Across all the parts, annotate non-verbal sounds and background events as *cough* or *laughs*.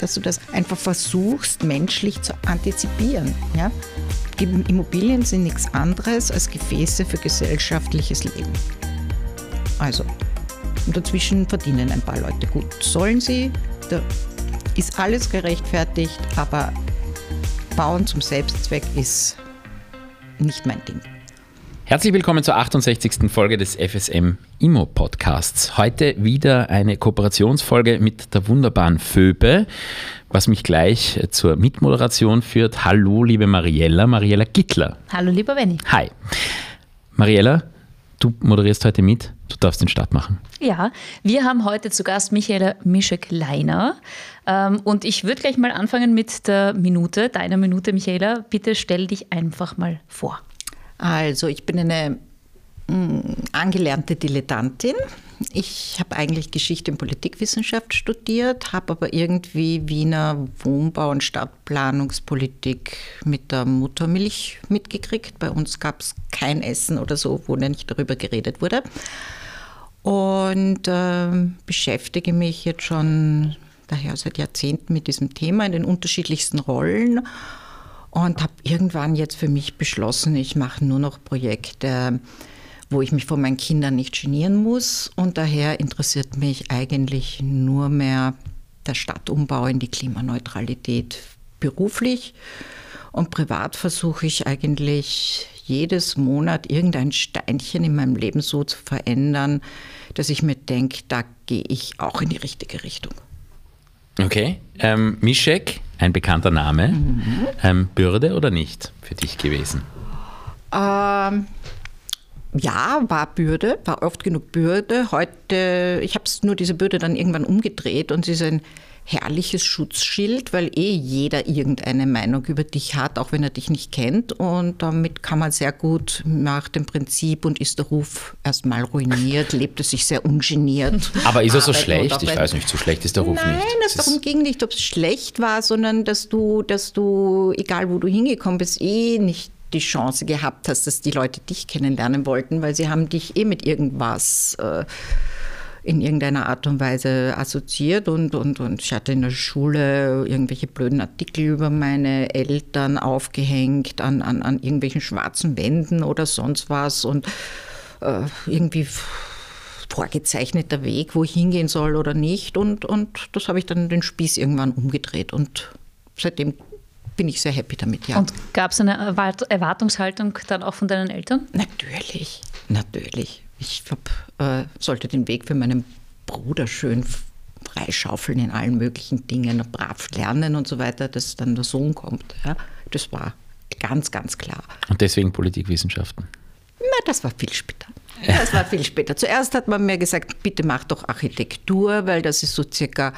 dass du das einfach versuchst, menschlich zu antizipieren. Ja? Immobilien sind nichts anderes als Gefäße für gesellschaftliches Leben. Also, und dazwischen verdienen ein paar Leute gut. Sollen sie, da ist alles gerechtfertigt, aber Bauen zum Selbstzweck ist nicht mein Ding. Herzlich willkommen zur 68. Folge des FSM Immo Podcasts. Heute wieder eine Kooperationsfolge mit der wunderbaren Föbe, was mich gleich zur Mitmoderation führt. Hallo, liebe Mariella, Mariella Gittler. Hallo, lieber Benny. Hi. Mariella, du moderierst heute mit. Du darfst den Start machen. Ja, wir haben heute zu Gast Michaela Mischek-Leiner. Ähm, und ich würde gleich mal anfangen mit der Minute, deiner Minute, Michaela. Bitte stell dich einfach mal vor. Also, ich bin eine mm, angelernte Dilettantin. Ich habe eigentlich Geschichte und Politikwissenschaft studiert, habe aber irgendwie Wiener Wohnbau- und Stadtplanungspolitik mit der Muttermilch mitgekriegt. Bei uns gab es kein Essen oder so, wo nicht darüber geredet wurde. Und äh, beschäftige mich jetzt schon daher seit Jahrzehnten mit diesem Thema in den unterschiedlichsten Rollen und habe irgendwann jetzt für mich beschlossen, ich mache nur noch Projekte, wo ich mich vor meinen Kindern nicht genieren muss. Und daher interessiert mich eigentlich nur mehr der Stadtumbau in die Klimaneutralität beruflich. Und privat versuche ich eigentlich jedes Monat irgendein Steinchen in meinem Leben so zu verändern, dass ich mir denke, da gehe ich auch in die richtige Richtung. Okay. Ähm, Mischek, ein bekannter Name. Mhm. Ähm, Bürde oder nicht für dich gewesen? Ähm, ja, war Bürde, war oft genug Bürde. Heute, ich habe nur diese Bürde dann irgendwann umgedreht und sie ist ein herrliches Schutzschild, weil eh jeder irgendeine Meinung über dich hat, auch wenn er dich nicht kennt. Und damit kann man sehr gut nach dem Prinzip und ist der Ruf erstmal ruiniert, lebt es sich sehr ungeniert. *laughs* Aber ist er so schlecht? Ich weiß nicht, so schlecht ist der Ruf Nein, nicht. Nein, es darum ging nicht, ob es schlecht war, sondern dass du, dass du, egal wo du hingekommen bist, eh nicht die Chance gehabt hast, dass die Leute dich kennenlernen wollten, weil sie haben dich eh mit irgendwas äh, in irgendeiner Art und Weise assoziiert und, und, und ich hatte in der Schule irgendwelche blöden Artikel über meine Eltern aufgehängt an, an, an irgendwelchen schwarzen Wänden oder sonst was und äh, irgendwie vorgezeichneter Weg, wo ich hingehen soll oder nicht und, und das habe ich dann den Spieß irgendwann umgedreht und seitdem bin ich sehr happy damit, ja. Und gab es eine Erwartungshaltung dann auch von deinen Eltern? Natürlich, natürlich. Ich hab, äh, sollte den Weg für meinen Bruder schön freischaufeln in allen möglichen Dingen, brav lernen und so weiter, dass dann der Sohn kommt. Ja. Das war ganz, ganz klar. Und deswegen Politikwissenschaften? Na, das war viel später. Das war viel später. Zuerst hat man mir gesagt, bitte mach doch Architektur, weil das ist so circa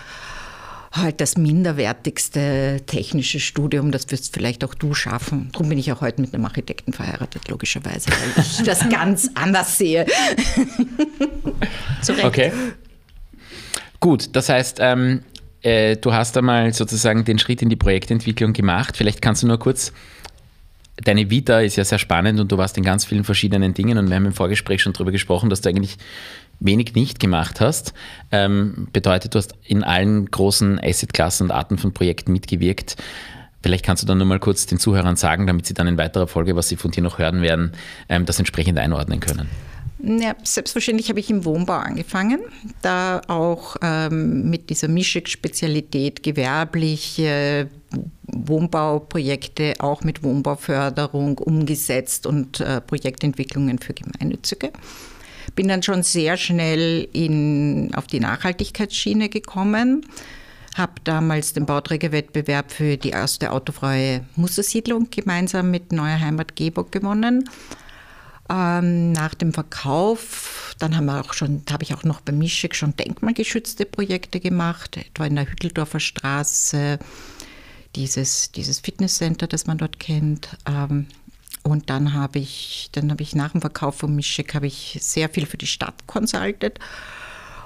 halt das minderwertigste technische Studium, das wirst vielleicht auch du schaffen. Darum bin ich auch heute mit einem Architekten verheiratet, logischerweise, weil ich *laughs* das ganz anders sehe. okay. Gut, das heißt, ähm, äh, du hast einmal sozusagen den Schritt in die Projektentwicklung gemacht. Vielleicht kannst du nur kurz deine Vita ist ja sehr spannend und du warst in ganz vielen verschiedenen Dingen und wir haben im Vorgespräch schon darüber gesprochen, dass du eigentlich wenig nicht gemacht hast. Ähm, bedeutet, du hast in allen großen Assetklassen und Arten von Projekten mitgewirkt. Vielleicht kannst du dann nur mal kurz den Zuhörern sagen, damit sie dann in weiterer Folge, was sie von dir noch hören werden, ähm, das entsprechend einordnen können. Ja, selbstverständlich habe ich im Wohnbau angefangen, da auch ähm, mit dieser Mischig-Spezialität gewerbliche Wohnbauprojekte auch mit Wohnbauförderung umgesetzt und äh, Projektentwicklungen für Gemeinnützige. Bin dann schon sehr schnell in, auf die Nachhaltigkeitsschiene gekommen, habe damals den Bauträgerwettbewerb für die erste autofreie Mustersiedlung gemeinsam mit Neuer Heimat Gebock gewonnen. Ähm, nach dem Verkauf, dann haben wir habe ich auch noch bei Mischek schon denkmalgeschützte Projekte gemacht, etwa in der Hütteldorfer Straße, dieses, dieses Fitnesscenter, das man dort kennt. Ähm, und dann habe ich, dann habe ich nach dem Verkauf von Mischek habe ich sehr viel für die Stadt konsultiert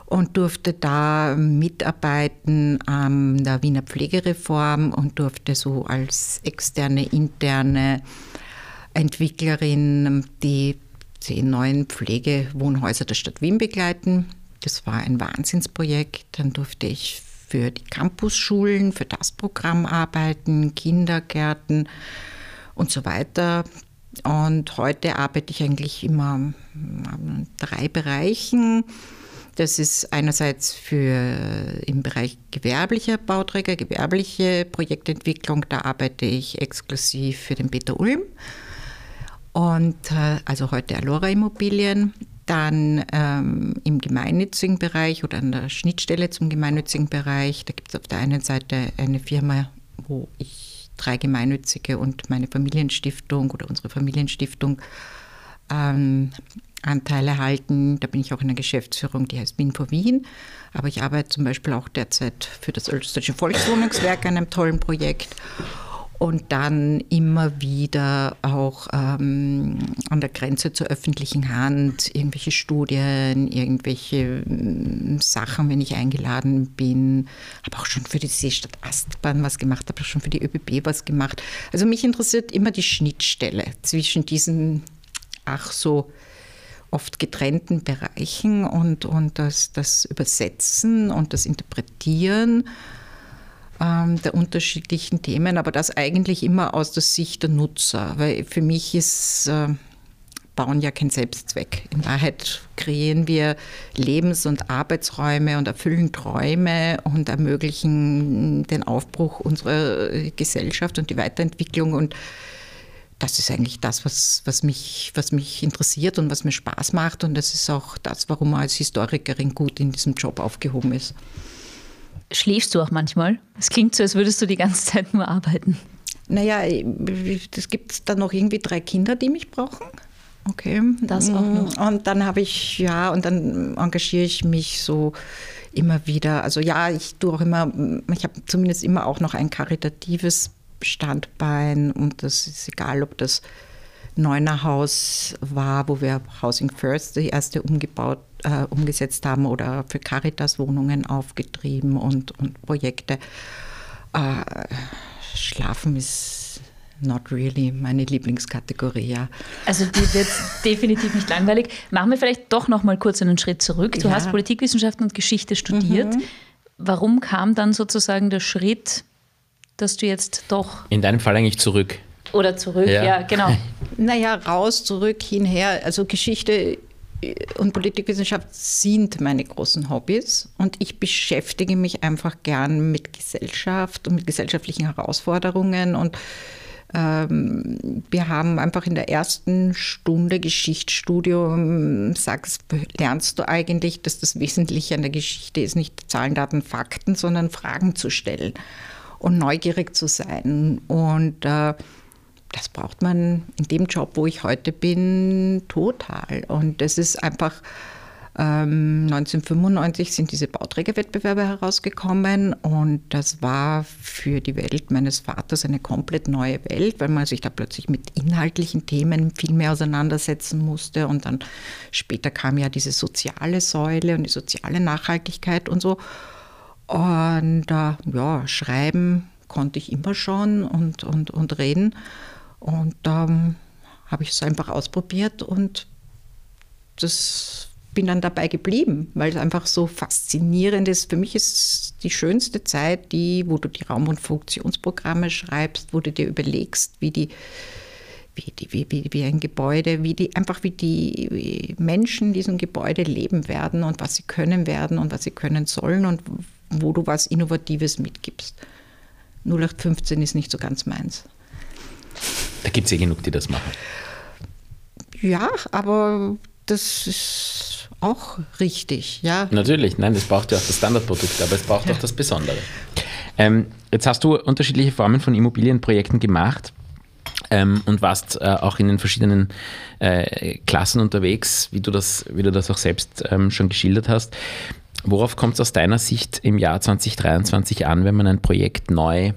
und durfte da mitarbeiten an der Wiener Pflegereform und durfte so als externe, interne Entwicklerin die zehn neuen Pflegewohnhäuser der Stadt Wien begleiten. Das war ein Wahnsinnsprojekt. Dann durfte ich für die Campusschulen, für das Programm arbeiten, Kindergärten und so weiter. Und heute arbeite ich eigentlich immer in drei Bereichen. Das ist einerseits für im Bereich gewerblicher Bauträger, gewerbliche Projektentwicklung. Da arbeite ich exklusiv für den Peter Ulm und äh, also heute Alora Immobilien. Dann ähm, im gemeinnützigen Bereich oder an der Schnittstelle zum gemeinnützigen Bereich, da gibt es auf der einen Seite eine Firma, wo ich drei gemeinnützige und meine Familienstiftung oder unsere Familienstiftung ähm, Anteile halten. Da bin ich auch in der Geschäftsführung, die heißt Wien vor Wien. Aber ich arbeite zum Beispiel auch derzeit für das Österreichische Volkswohnungswerk an einem tollen Projekt und dann immer wieder auch ähm, an der Grenze zur öffentlichen Hand irgendwelche Studien, irgendwelche äh, Sachen, wenn ich eingeladen bin. Habe auch schon für die Seestadt Astbahn was gemacht, habe auch schon für die ÖBB was gemacht. Also mich interessiert immer die Schnittstelle zwischen diesen, ach so, oft getrennten Bereichen und, und das, das Übersetzen und das Interpretieren der unterschiedlichen Themen, aber das eigentlich immer aus der Sicht der Nutzer, weil für mich ist äh, Bauen ja kein Selbstzweck. In Wahrheit kreieren wir Lebens- und Arbeitsräume und erfüllen Träume und ermöglichen den Aufbruch unserer Gesellschaft und die Weiterentwicklung und das ist eigentlich das, was, was, mich, was mich interessiert und was mir Spaß macht. Und das ist auch das, warum man als Historikerin gut in diesem Job aufgehoben ist. Schläfst du auch manchmal? Es klingt so, als würdest du die ganze Zeit nur arbeiten. Naja, es gibt dann noch irgendwie drei Kinder, die mich brauchen. Okay. Das auch noch. Und dann habe ich, ja, und dann engagiere ich mich so immer wieder. Also ja, ich tue auch immer, ich habe zumindest immer auch noch ein karitatives Standbein und das ist egal, ob das Neuner Haus war, wo wir Housing First die erste umgebaut, äh, umgesetzt haben oder für Caritas Wohnungen aufgetrieben und, und Projekte. Äh, Schlafen ist not really meine Lieblingskategorie, ja. Also die wird *laughs* definitiv nicht langweilig. Machen wir vielleicht doch noch mal kurz einen Schritt zurück. Du ja. hast Politikwissenschaften und Geschichte studiert. Mhm. Warum kam dann sozusagen der Schritt, dass du jetzt doch... In deinem Fall eigentlich zurück. Oder zurück, ja, ja genau. *laughs* Naja, raus, zurück, hinher. Also Geschichte und Politikwissenschaft sind meine großen Hobbys und ich beschäftige mich einfach gern mit Gesellschaft und mit gesellschaftlichen Herausforderungen und ähm, wir haben einfach in der ersten Stunde Geschichtsstudium, sagst, lernst du eigentlich, dass das Wesentliche an der Geschichte ist, nicht Zahlen, Daten, Fakten, sondern Fragen zu stellen und neugierig zu sein. Und äh, das braucht man in dem Job, wo ich heute bin, total. Und das ist einfach, ähm, 1995 sind diese Bauträgerwettbewerbe herausgekommen und das war für die Welt meines Vaters eine komplett neue Welt, weil man sich da plötzlich mit inhaltlichen Themen viel mehr auseinandersetzen musste und dann später kam ja diese soziale Säule und die soziale Nachhaltigkeit und so. Und äh, ja, schreiben konnte ich immer schon und, und, und reden. Und da ähm, habe ich es einfach ausprobiert und das bin dann dabei geblieben, weil es einfach so faszinierend ist. Für mich ist die schönste Zeit die, wo du die Raum- und Funktionsprogramme schreibst, wo du dir überlegst, wie die wie, die, wie, wie, wie ein Gebäude, wie die, einfach wie die Menschen in diesem Gebäude leben werden und was sie können werden und was sie können sollen und wo du was Innovatives mitgibst. 0815 ist nicht so ganz meins. Da gibt es eh genug, die das machen. Ja, aber das ist auch richtig, ja. Natürlich, nein, das braucht ja auch das Standardprodukt, aber es braucht ja. auch das Besondere. Ähm, jetzt hast du unterschiedliche Formen von Immobilienprojekten gemacht. Ähm, und warst äh, auch in den verschiedenen äh, Klassen unterwegs, wie du das, wie du das auch selbst ähm, schon geschildert hast. Worauf kommt es aus deiner Sicht im Jahr 2023 an, wenn man ein Projekt neu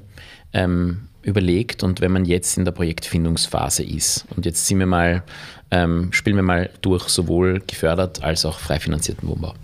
ähm, überlegt und wenn man jetzt in der Projektfindungsphase ist. Und jetzt sind wir mal, ähm, spielen wir mal durch sowohl gefördert als auch frei finanzierten Wohnbau.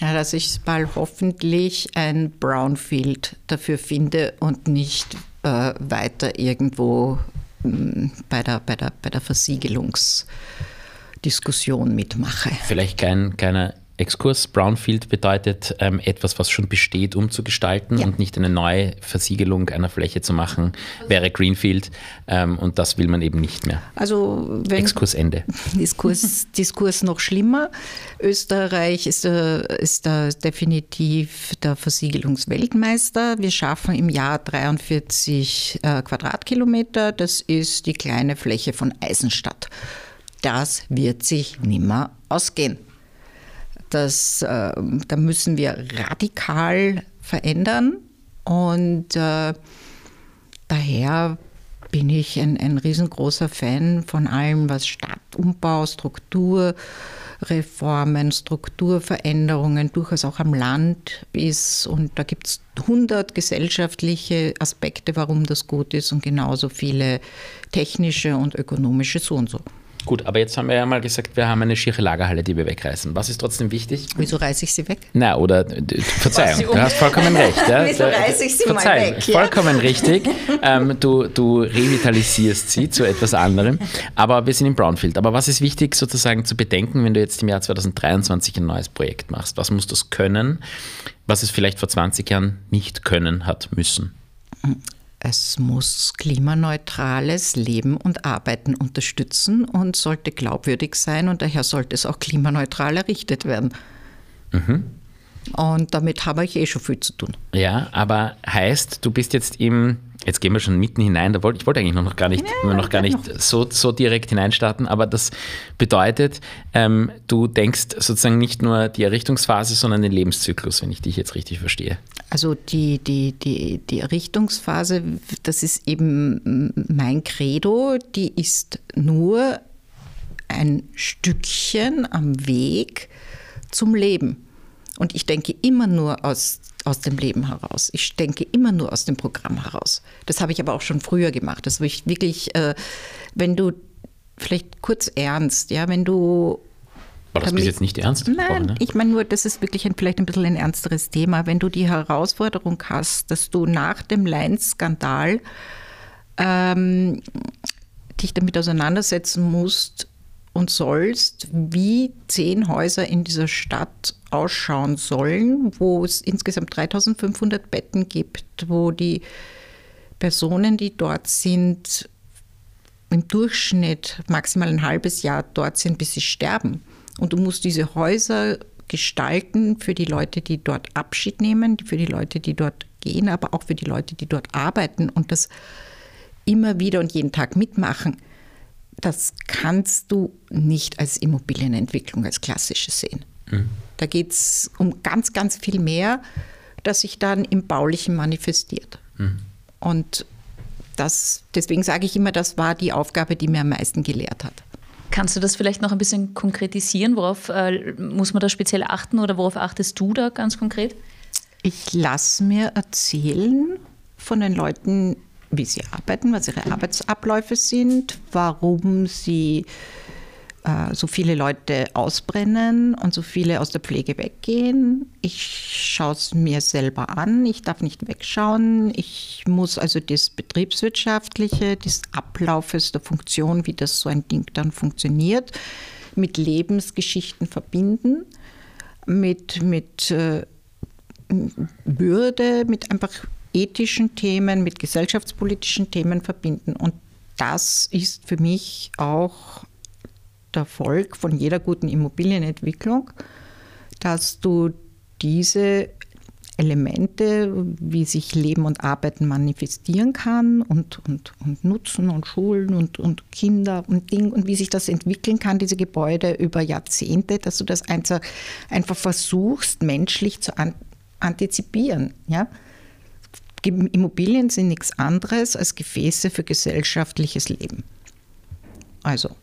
Ja, dass ich mal hoffentlich ein Brownfield dafür finde und nicht äh, weiter irgendwo mh, mm, bei, der, bei, der, bei der Versiegelungsdiskussion mitmache. Vielleicht kein, keine Exkurs. Brownfield bedeutet ähm, etwas, was schon besteht, umzugestalten ja. und nicht eine neue Versiegelung einer Fläche zu machen, wäre Greenfield. Ähm, und das will man eben nicht mehr. Also wenn Exkurs Ende. *laughs* Diskurs, Diskurs noch schlimmer. Österreich ist, äh, ist da definitiv der Versiegelungsweltmeister. Wir schaffen im Jahr 43 äh, Quadratkilometer. Das ist die kleine Fläche von Eisenstadt. Das wird sich nimmer ausgehen. Das, äh, da müssen wir radikal verändern und äh, daher bin ich ein, ein riesengroßer Fan von allem, was Stadtumbau, Strukturreformen, Strukturveränderungen durchaus auch am Land ist. Und da gibt es 100 gesellschaftliche Aspekte, warum das gut ist und genauso viele technische und ökonomische so und so. Gut, aber jetzt haben wir ja mal gesagt, wir haben eine schiere Lagerhalle, die wir wegreißen. Was ist trotzdem wichtig? Wieso reiße ich sie weg? Na, oder Verzeihung, du hast vollkommen recht. Ja. *laughs* Wieso reiße ich sie Verzeihung, mal weg? Ja? Vollkommen richtig. Ähm, du, du revitalisierst sie zu etwas anderem. Aber wir sind im Brownfield. Aber was ist wichtig sozusagen zu bedenken, wenn du jetzt im Jahr 2023 ein neues Projekt machst? Was muss das können, was es vielleicht vor 20 Jahren nicht können hat müssen? Es muss klimaneutrales Leben und Arbeiten unterstützen und sollte glaubwürdig sein und daher sollte es auch klimaneutral errichtet werden. Mhm. Und damit habe ich eh schon viel zu tun. Ja, aber heißt, du bist jetzt im Jetzt gehen wir schon mitten hinein. Da wollte, ich wollte eigentlich noch gar nicht, ja, noch gar nicht so, so direkt hineinstarten, aber das bedeutet, ähm, du denkst sozusagen nicht nur die Errichtungsphase, sondern den Lebenszyklus, wenn ich dich jetzt richtig verstehe. Also die, die, die, die Errichtungsphase, das ist eben mein Credo, die ist nur ein Stückchen am Weg zum Leben. Und ich denke immer nur aus aus dem Leben heraus. Ich denke immer nur aus dem Programm heraus. Das habe ich aber auch schon früher gemacht. Das ich wirklich, äh, wenn du vielleicht kurz ernst, ja, wenn du war das bis jetzt nicht ernst? Nein, ne? ich meine nur, das ist wirklich ein, vielleicht ein bisschen ein ernsteres Thema. Wenn du die Herausforderung hast, dass du nach dem Lein-Skandal ähm, dich damit auseinandersetzen musst und sollst, wie zehn Häuser in dieser Stadt ausschauen sollen, wo es insgesamt 3500 Betten gibt, wo die Personen, die dort sind, im Durchschnitt maximal ein halbes Jahr dort sind, bis sie sterben. Und du musst diese Häuser gestalten für die Leute, die dort Abschied nehmen, für die Leute, die dort gehen, aber auch für die Leute, die dort arbeiten und das immer wieder und jeden Tag mitmachen. Das kannst du nicht als Immobilienentwicklung, als klassische sehen. Mhm. Da geht es um ganz, ganz viel mehr, das sich dann im Baulichen manifestiert. Mhm. Und das, deswegen sage ich immer, das war die Aufgabe, die mir am meisten gelehrt hat. Kannst du das vielleicht noch ein bisschen konkretisieren? Worauf äh, muss man da speziell achten oder worauf achtest du da ganz konkret? Ich lasse mir erzählen von den Leuten, wie sie arbeiten, was ihre Arbeitsabläufe sind, warum sie äh, so viele Leute ausbrennen und so viele aus der Pflege weggehen. Ich schaue es mir selber an, ich darf nicht wegschauen. Ich muss also das Betriebswirtschaftliche, des Ablaufes der Funktion, wie das so ein Ding dann funktioniert, mit Lebensgeschichten verbinden, mit, mit äh, Würde, mit einfach ethischen Themen, mit gesellschaftspolitischen Themen verbinden. Und das ist für mich auch der Erfolg von jeder guten Immobilienentwicklung, dass du diese Elemente, wie sich Leben und Arbeiten manifestieren kann und, und, und Nutzen und Schulen und, und Kinder und Ding und wie sich das entwickeln kann, diese Gebäude über Jahrzehnte, dass du das einfach, einfach versuchst, menschlich zu antizipieren. Ja? Immobilien sind nichts anderes als Gefäße für gesellschaftliches Leben. Also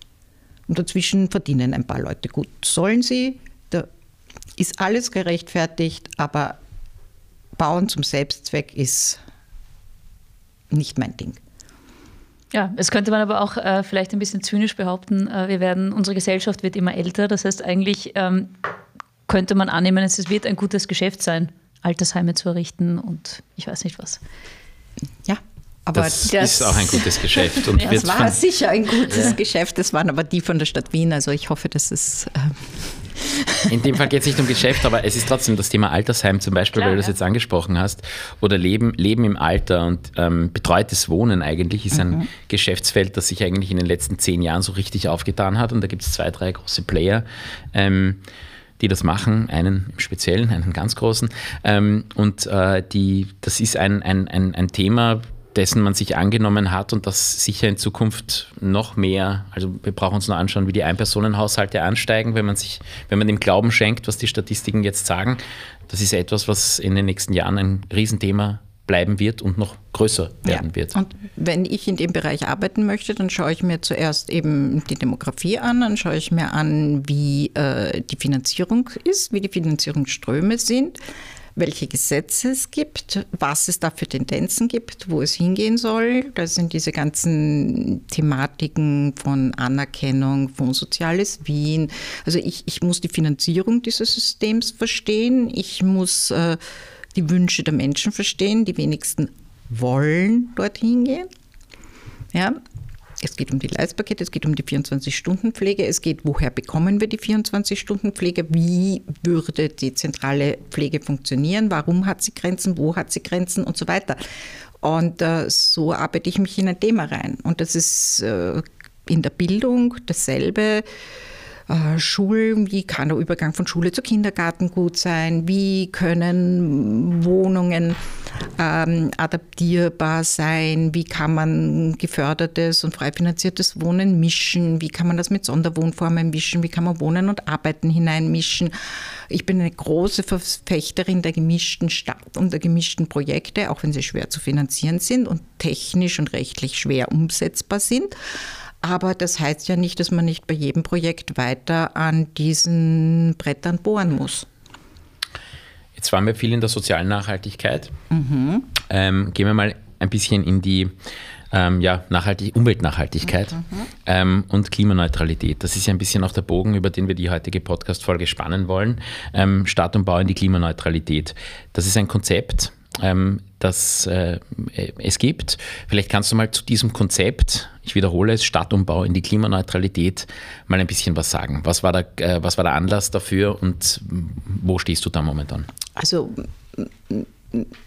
und dazwischen verdienen ein paar Leute gut. Sollen sie, da ist alles gerechtfertigt, aber Bauen zum Selbstzweck ist nicht mein Ding. Ja, es könnte man aber auch äh, vielleicht ein bisschen zynisch behaupten, äh, wir werden, unsere Gesellschaft wird immer älter. Das heißt, eigentlich ähm, könnte man annehmen, es wird ein gutes Geschäft sein, Altersheime zu errichten und ich weiß nicht was. Ja, aber das, das, ist auch ein gutes Geschäft. Und *laughs* das war sicher ein gutes ja. Geschäft. Das waren aber die von der Stadt Wien. Also ich hoffe, dass es. Äh *laughs* In dem Fall geht es nicht um Geschäft, aber es ist trotzdem das Thema Altersheim zum Beispiel, Klar, weil du das ja. jetzt angesprochen hast. Oder Leben, Leben im Alter und ähm, betreutes Wohnen eigentlich ist ein mhm. Geschäftsfeld, das sich eigentlich in den letzten zehn Jahren so richtig aufgetan hat. Und da gibt es zwei, drei große Player. Ähm, die das machen, einen im Speziellen, einen ganz großen. Ähm, und äh, die, das ist ein, ein, ein, ein Thema, dessen man sich angenommen hat und das sicher in Zukunft noch mehr, also wir brauchen uns nur anschauen, wie die Einpersonenhaushalte ansteigen, wenn man sich, wenn man dem Glauben schenkt, was die Statistiken jetzt sagen. Das ist etwas, was in den nächsten Jahren ein Riesenthema bleiben wird und noch größer werden ja. wird. Und wenn ich in dem Bereich arbeiten möchte, dann schaue ich mir zuerst eben die Demografie an, dann schaue ich mir an, wie äh, die Finanzierung ist, wie die Finanzierungsströme sind, welche Gesetze es gibt, was es da für Tendenzen gibt, wo es hingehen soll. Das sind diese ganzen Thematiken von Anerkennung, Wohnsoziales Wien. Also ich, ich muss die Finanzierung dieses Systems verstehen. Ich muss äh, die Wünsche der Menschen verstehen. Die wenigsten wollen dorthin gehen. Ja, es geht um die Leistpakete, es geht um die 24-Stunden-Pflege, es geht, woher bekommen wir die 24-Stunden-Pflege, wie würde die zentrale Pflege funktionieren, warum hat sie Grenzen, wo hat sie Grenzen und so weiter. Und äh, so arbeite ich mich in ein Thema rein. Und das ist äh, in der Bildung dasselbe. Äh, Schulen, wie kann der Übergang von Schule zu Kindergarten gut sein, wie können Wohnungen ähm, adaptierbar sein, wie kann man gefördertes und frei finanziertes Wohnen mischen, wie kann man das mit Sonderwohnformen mischen, wie kann man Wohnen und Arbeiten hineinmischen. Ich bin eine große Verfechterin der gemischten Stadt und der gemischten Projekte, auch wenn sie schwer zu finanzieren sind und technisch und rechtlich schwer umsetzbar sind. Aber das heißt ja nicht, dass man nicht bei jedem Projekt weiter an diesen Brettern bohren muss. Jetzt waren wir viel in der sozialen Nachhaltigkeit. Mhm. Ähm, gehen wir mal ein bisschen in die ähm, ja, Nachhaltig Umweltnachhaltigkeit mhm. ähm, und Klimaneutralität. Das ist ja ein bisschen auch der Bogen, über den wir die heutige Podcast-Folge spannen wollen. Ähm, Start und Bau in die Klimaneutralität. Das ist ein Konzept, ähm, das äh, es gibt. Vielleicht kannst du mal zu diesem Konzept, ich wiederhole es, Stadtumbau in die Klimaneutralität, mal ein bisschen was sagen. Was war der, äh, was war der Anlass dafür und wo stehst du da momentan? Also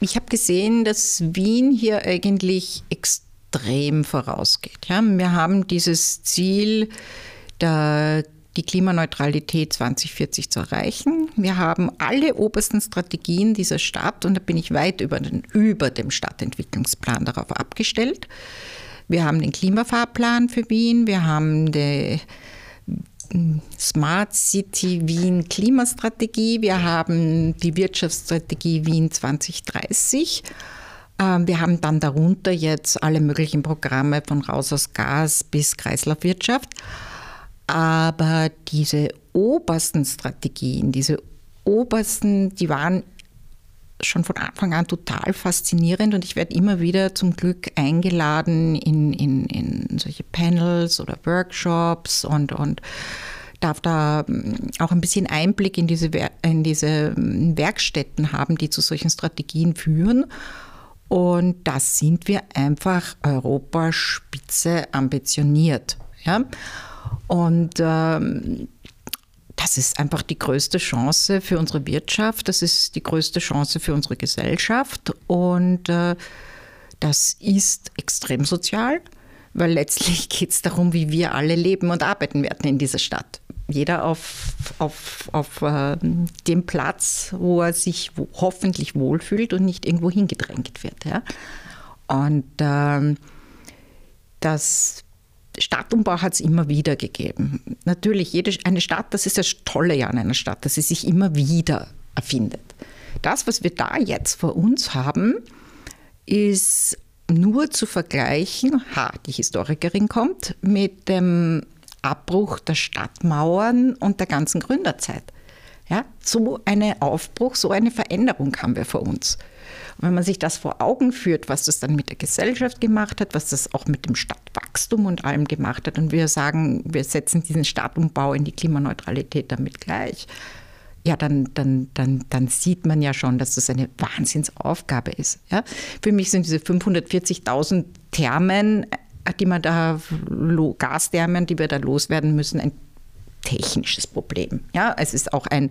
ich habe gesehen, dass Wien hier eigentlich extrem vorausgeht. Ja? Wir haben dieses Ziel der die Klimaneutralität 2040 zu erreichen. Wir haben alle obersten Strategien dieser Stadt, und da bin ich weit über, den, über dem Stadtentwicklungsplan darauf abgestellt. Wir haben den Klimafahrplan für Wien, wir haben die Smart City Wien Klimastrategie, wir haben die Wirtschaftsstrategie Wien 2030. Ähm, wir haben dann darunter jetzt alle möglichen Programme von Raus aus Gas bis Kreislaufwirtschaft. Aber diese obersten Strategien, diese obersten, die waren schon von Anfang an total faszinierend und ich werde immer wieder zum Glück eingeladen in, in, in solche Panels oder Workshops und, und darf da mm, auch ein bisschen Einblick in diese, in diese mm, Werkstätten haben, die zu solchen Strategien führen. Und da sind wir einfach Europaspitze ambitioniert. Ja? Und ähm, das ist einfach die größte Chance für unsere Wirtschaft, das ist die größte Chance für unsere Gesellschaft und äh, das ist extrem sozial, weil letztlich *laughs* geht es darum, wie wir alle leben und arbeiten werden in dieser Stadt. Jeder auf, auf, auf äh, dem Platz, wo er sich hoffentlich wohlfühlt und nicht irgendwo hingedrängt wird. Ja? Und äh, das Stadtumbau hat es immer wieder gegeben. Natürlich, jede, eine Stadt, das ist das Tolle ja an einer Stadt, dass sie sich immer wieder erfindet. Das, was wir da jetzt vor uns haben, ist nur zu vergleichen, ha, die Historikerin kommt, mit dem Abbruch der Stadtmauern und der ganzen Gründerzeit. Ja, so einen Aufbruch, so eine Veränderung haben wir vor uns. Und wenn man sich das vor Augen führt, was das dann mit der Gesellschaft gemacht hat, was das auch mit dem Stadtwachstum und allem gemacht hat, und wir sagen, wir setzen diesen Stadtumbau in die Klimaneutralität damit gleich, ja, dann, dann, dann, dann sieht man ja schon, dass das eine Wahnsinnsaufgabe ist. Ja? Für mich sind diese 540.000 Thermen, die man da, Gasthermen, die wir da loswerden müssen, ein technisches Problem. Ja, es ist auch ein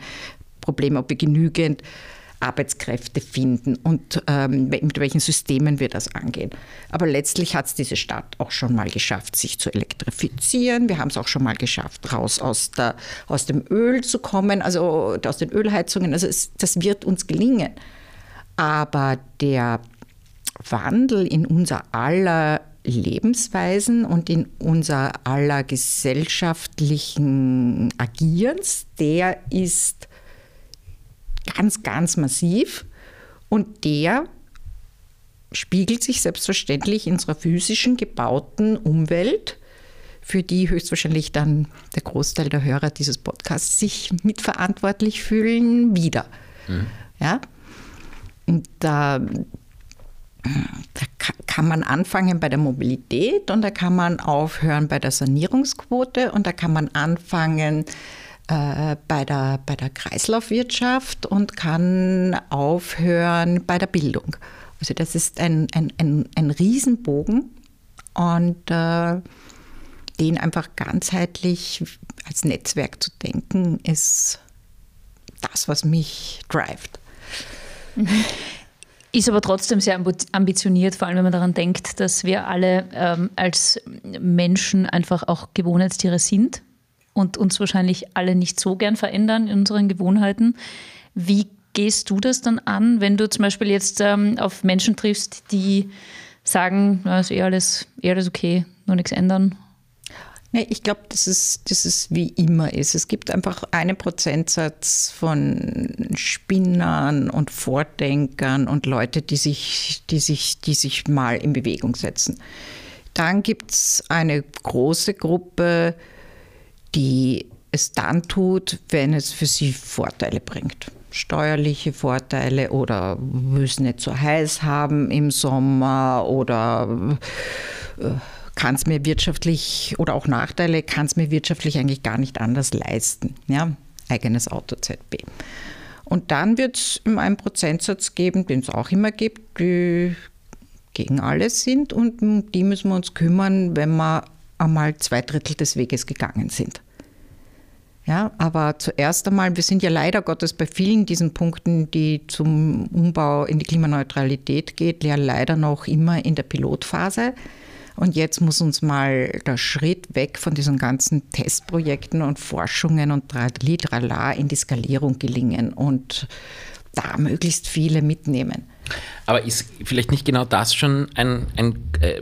Problem, ob wir genügend Arbeitskräfte finden und ähm, mit welchen Systemen wir das angehen. Aber letztlich hat es diese Stadt auch schon mal geschafft, sich zu elektrifizieren. Wir haben es auch schon mal geschafft, raus aus, der, aus dem Öl zu kommen, also aus den Ölheizungen. Also es, das wird uns gelingen. Aber der Wandel in unser aller Lebensweisen und in unser aller gesellschaftlichen Agierens, der ist ganz, ganz massiv und der spiegelt sich selbstverständlich in unserer physischen gebauten Umwelt, für die höchstwahrscheinlich dann der Großteil der Hörer dieses Podcasts sich mitverantwortlich fühlen, wieder. Mhm. Ja? Und da, da kann man anfangen bei der Mobilität und da kann man aufhören bei der Sanierungsquote und da kann man anfangen bei, der, bei der Kreislaufwirtschaft und kann aufhören bei der Bildung. Also das ist ein, ein, ein, ein Riesenbogen und äh, den einfach ganzheitlich als Netzwerk zu denken, ist das, was mich drivet. *laughs* Ist aber trotzdem sehr ambitioniert, vor allem wenn man daran denkt, dass wir alle ähm, als Menschen einfach auch Gewohnheitstiere sind und uns wahrscheinlich alle nicht so gern verändern in unseren Gewohnheiten. Wie gehst du das dann an, wenn du zum Beispiel jetzt ähm, auf Menschen triffst, die sagen, na, ist eh alles, eh alles okay, nur nichts ändern? Nee, ich glaube, dass es, dass es wie immer ist. Es gibt einfach einen Prozentsatz von Spinnern und Vordenkern und Leute, die sich, die sich, die sich mal in Bewegung setzen. Dann gibt es eine große Gruppe, die es dann tut, wenn es für sie Vorteile bringt. Steuerliche Vorteile oder müssen nicht so heiß haben im Sommer oder äh, kann es mir wirtschaftlich oder auch Nachteile, kann es mir wirtschaftlich eigentlich gar nicht anders leisten. Ja? Eigenes Auto ZB. Und dann wird es einen Prozentsatz geben, den es auch immer gibt, die gegen alles sind und um die müssen wir uns kümmern, wenn wir einmal zwei Drittel des Weges gegangen sind. Ja, aber zuerst einmal, wir sind ja leider Gottes bei vielen diesen Punkten, die zum Umbau in die Klimaneutralität geht, ja leider noch immer in der Pilotphase. Und jetzt muss uns mal der Schritt weg von diesen ganzen Testprojekten und Forschungen und Tralala in die Skalierung gelingen und da möglichst viele mitnehmen. Aber ist vielleicht nicht genau das schon ein, ein, äh,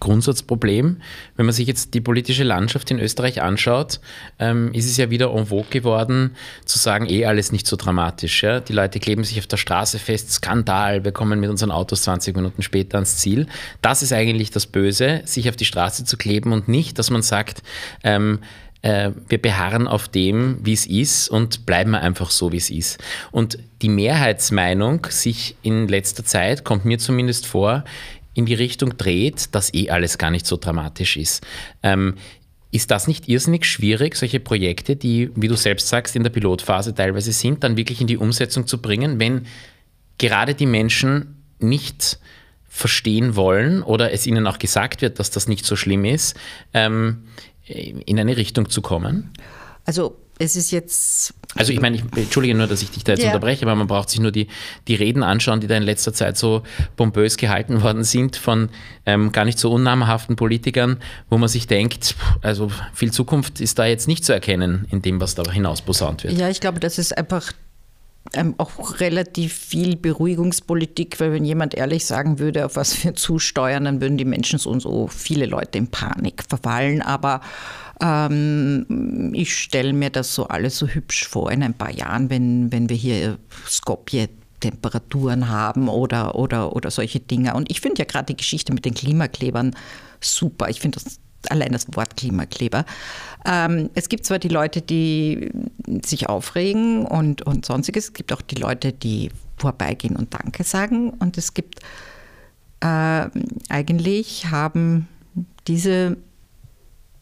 Grundsatzproblem. Wenn man sich jetzt die politische Landschaft in Österreich anschaut, ähm, ist es ja wieder en vogue geworden, zu sagen, eh alles nicht so dramatisch. Ja? Die Leute kleben sich auf der Straße fest, Skandal, wir kommen mit unseren Autos 20 Minuten später ans Ziel. Das ist eigentlich das Böse, sich auf die Straße zu kleben und nicht, dass man sagt, ähm, äh, wir beharren auf dem, wie es ist und bleiben einfach so, wie es ist. Und die Mehrheitsmeinung sich in letzter Zeit, kommt mir zumindest vor, in die Richtung dreht, dass eh alles gar nicht so dramatisch ist. Ähm, ist das nicht irrsinnig schwierig, solche Projekte, die, wie du selbst sagst, in der Pilotphase teilweise sind, dann wirklich in die Umsetzung zu bringen, wenn gerade die Menschen nicht verstehen wollen oder es ihnen auch gesagt wird, dass das nicht so schlimm ist, ähm, in eine Richtung zu kommen? Also es ist jetzt. Also ich meine, ich entschuldige nur, dass ich dich da jetzt ja. unterbreche, aber man braucht sich nur die, die Reden anschauen, die da in letzter Zeit so pompös gehalten *laughs* worden sind von ähm, gar nicht so unnamhaften Politikern, wo man sich denkt, also viel Zukunft ist da jetzt nicht zu erkennen in dem, was da hinaus posaunt wird. Ja, ich glaube, das ist einfach ähm, auch relativ viel Beruhigungspolitik, weil wenn jemand ehrlich sagen würde, auf was wir zusteuern, dann würden die Menschen so und so viele Leute in Panik verfallen. Aber ähm, ich stelle mir das so alles so hübsch vor in ein paar Jahren, wenn, wenn wir hier Skopje Temperaturen haben oder, oder, oder solche Dinge. Und ich finde ja gerade die Geschichte mit den Klimaklebern super. Ich finde das allein das Wort Klimakleber. Ähm, es gibt zwar die Leute, die sich aufregen und, und sonstiges, es gibt auch die Leute, die vorbeigehen und Danke sagen. Und es gibt äh, eigentlich haben diese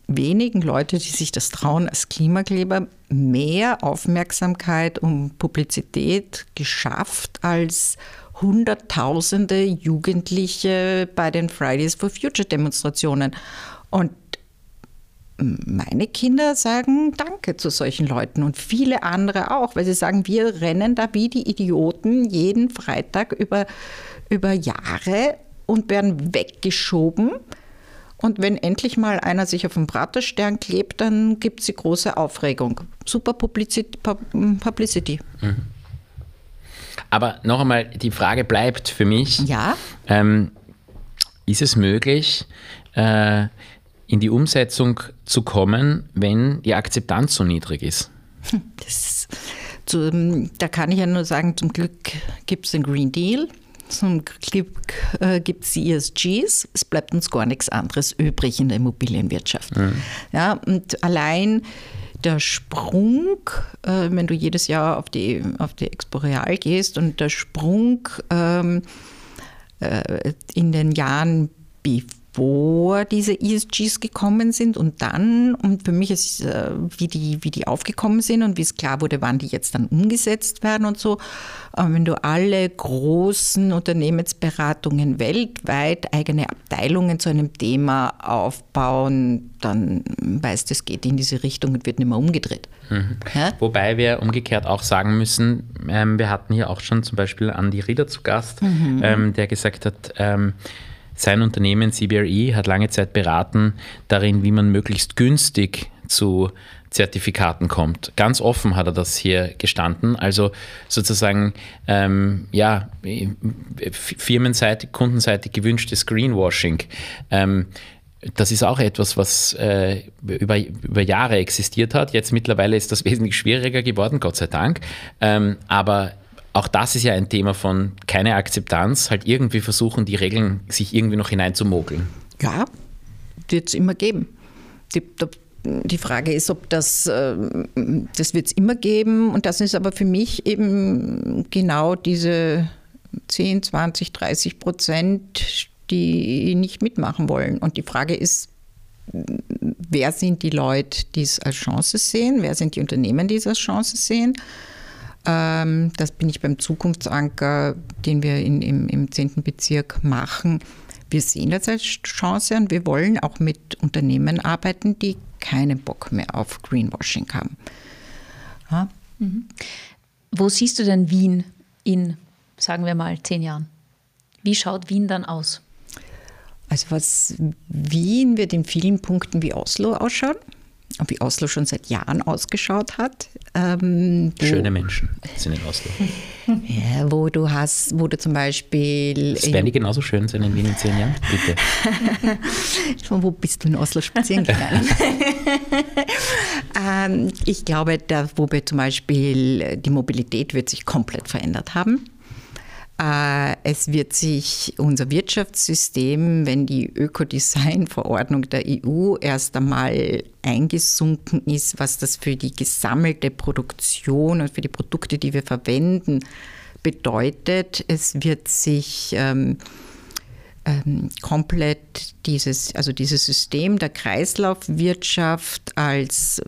wenigen Leute, die sich das trauen, als Klimakleber mehr Aufmerksamkeit und Publizität geschafft als Hunderttausende Jugendliche bei den Fridays for Future Demonstrationen. Und meine Kinder sagen Danke zu solchen Leuten und viele andere auch, weil sie sagen, wir rennen da wie die Idioten jeden Freitag über, über Jahre und werden weggeschoben. Und wenn endlich mal einer sich auf den Praterstern klebt, dann gibt es die große Aufregung. Super Publicity. Publicity. Mhm. Aber noch einmal, die Frage bleibt für mich. Ja. Ähm, ist es möglich, äh, in die Umsetzung zu kommen, wenn die Akzeptanz so niedrig ist? Das, zu, da kann ich ja nur sagen, zum Glück gibt es den Green Deal. Zum Glück äh, gibt es die ESGs. Es bleibt uns gar nichts anderes übrig in der Immobilienwirtschaft. Mhm. Ja, und allein der Sprung, äh, wenn du jedes Jahr auf die, auf die Expo Real gehst und der Sprung ähm, äh, in den Jahren bevor bevor diese ESGs gekommen sind und dann, und für mich ist, äh, wie die, wie die aufgekommen sind und wie es klar wurde, wann die jetzt dann umgesetzt werden und so. Wenn du alle großen Unternehmensberatungen weltweit eigene Abteilungen zu einem Thema aufbauen, dann weißt du, es geht in diese Richtung und wird nicht mehr umgedreht. Mhm. Ja? Wobei wir umgekehrt auch sagen müssen, ähm, wir hatten hier auch schon zum Beispiel Andi Rieder zu Gast, mhm. ähm, der gesagt hat, ähm, sein Unternehmen CBRE hat lange Zeit beraten darin, wie man möglichst günstig zu Zertifikaten kommt. Ganz offen hat er das hier gestanden. Also sozusagen, ähm, ja, firmenseitig, kundenseitig gewünschtes Greenwashing. Ähm, das ist auch etwas, was äh, über, über Jahre existiert hat. Jetzt mittlerweile ist das *laughs* wesentlich schwieriger geworden, Gott sei Dank. Ähm, aber auch das ist ja ein Thema von keine Akzeptanz, halt irgendwie versuchen, die Regeln sich irgendwie noch hineinzumogeln. Ja, wird es immer geben. Die, die, Frage ist, ob das, äh, das wird es immer geben und das ist aber für mich eben genau diese 10, 20, 30 Prozent, die nicht mitmachen wollen. Und die Frage ist, wer sind die Leute, die es als Chance sehen? Wer sind die Unternehmen, die es als Chance sehen? Ähm, das bin ich beim Zukunftsanker, den wir in, im, im 10. Bezirk machen. Wir sehen das als Chance und wir wollen auch mit Unternehmen arbeiten, die keinen Bock mehr auf Greenwashing haben. Ja. Mhm. Wo siehst du denn Wien in, sagen wir mal, zehn Jahren? Wie schaut Wien dann aus? Also was Wien wird in vielen Punkten wie Oslo ausschauen wie Oslo schon seit Jahren ausgeschaut hat. Ähm, Schöne Menschen sind in Oslo. *laughs* ja, wo du hast, wo du zum Beispiel. Es werden die genauso schön sein in Wien in zehn Jahren? Bitte. *laughs* Von wo bist du in Oslo spazieren gegangen? *laughs* ähm, ich glaube, da, wo wir zum Beispiel die Mobilität wird sich komplett verändert haben. Äh, es wird sich unser Wirtschaftssystem, wenn die Ökodesign-Verordnung der EU erst einmal eingesunken ist, was das für die gesammelte Produktion und für die Produkte, die wir verwenden, bedeutet, es wird sich ähm, ähm, komplett dieses, also dieses System der Kreislaufwirtschaft als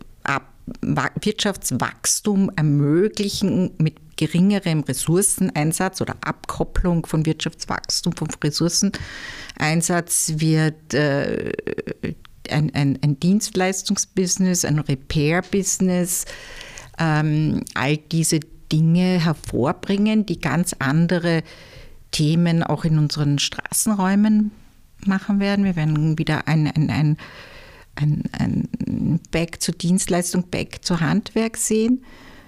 Wirtschaftswachstum ermöglichen mit geringerem Ressourceneinsatz oder Abkopplung von Wirtschaftswachstum vom Ressourceneinsatz wird äh, ein, ein, ein, Dienstleistungsbusiness, ein Repair-Business, ähm, all diese Dinge hervorbringen, die ganz andere Themen auch in unseren Straßenräumen machen werden. Wir werden wieder ein, ein, ein, ein, ein Back zur Dienstleistung, Back zu Handwerk sehen.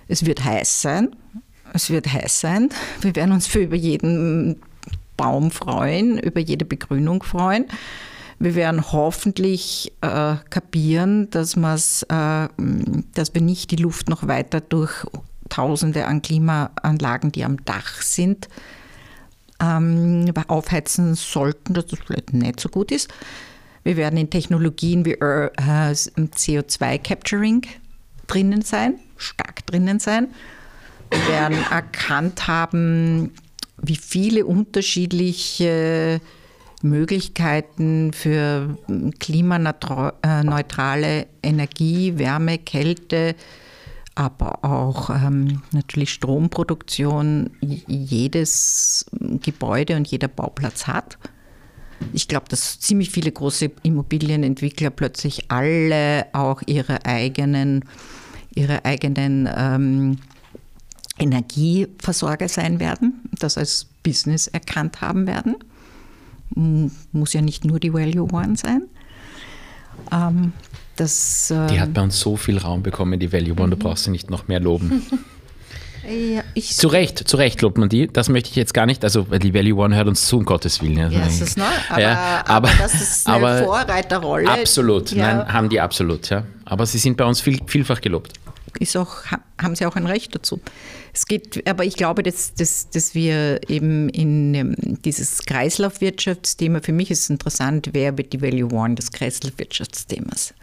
Es wird heiß sein. Es wird heiß sein. Wir werden uns für über jeden Baum freuen, über jede Begrünung freuen. Wir werden hoffentlich äh, kapieren, dass, äh, dass wir nicht die Luft noch weiter durch Tausende an Klimaanlagen, die am Dach sind, ähm, aufheizen sollten, dass das vielleicht nicht so gut ist. Wir werden in Technologien wie äh, CO2-Capturing drinnen sein, stark drinnen sein werden erkannt haben, wie viele unterschiedliche Möglichkeiten für klimaneutrale Energie, Wärme, Kälte, aber auch ähm, natürlich Stromproduktion jedes Gebäude und jeder Bauplatz hat. Ich glaube, dass ziemlich viele große Immobilienentwickler plötzlich alle auch ihre eigenen, ihre eigenen ähm, Energieversorger sein werden, das als Business erkannt haben werden. Muss ja nicht nur die Value One sein. Ähm, das, äh, die hat bei uns so viel Raum bekommen, die Value One, mhm. du brauchst sie nicht noch mehr loben. *laughs* Ja, zu Recht, zu Recht lobt man die. Das möchte ich jetzt gar nicht. Also die Value One hört uns zu, um Gottes Willen. Ja, das ist neu, aber, ja, aber, aber, das ist eine aber Vorreiterrolle. Absolut, ja. nein, haben die absolut. Ja. Aber sie sind bei uns viel, vielfach gelobt. Ist auch, haben sie auch ein Recht dazu. Es geht, aber ich glaube, dass, dass, dass wir eben in ähm, dieses Kreislaufwirtschaftsthema, für mich ist interessant, wer wird die Value One des Kreislaufwirtschaftsthemas?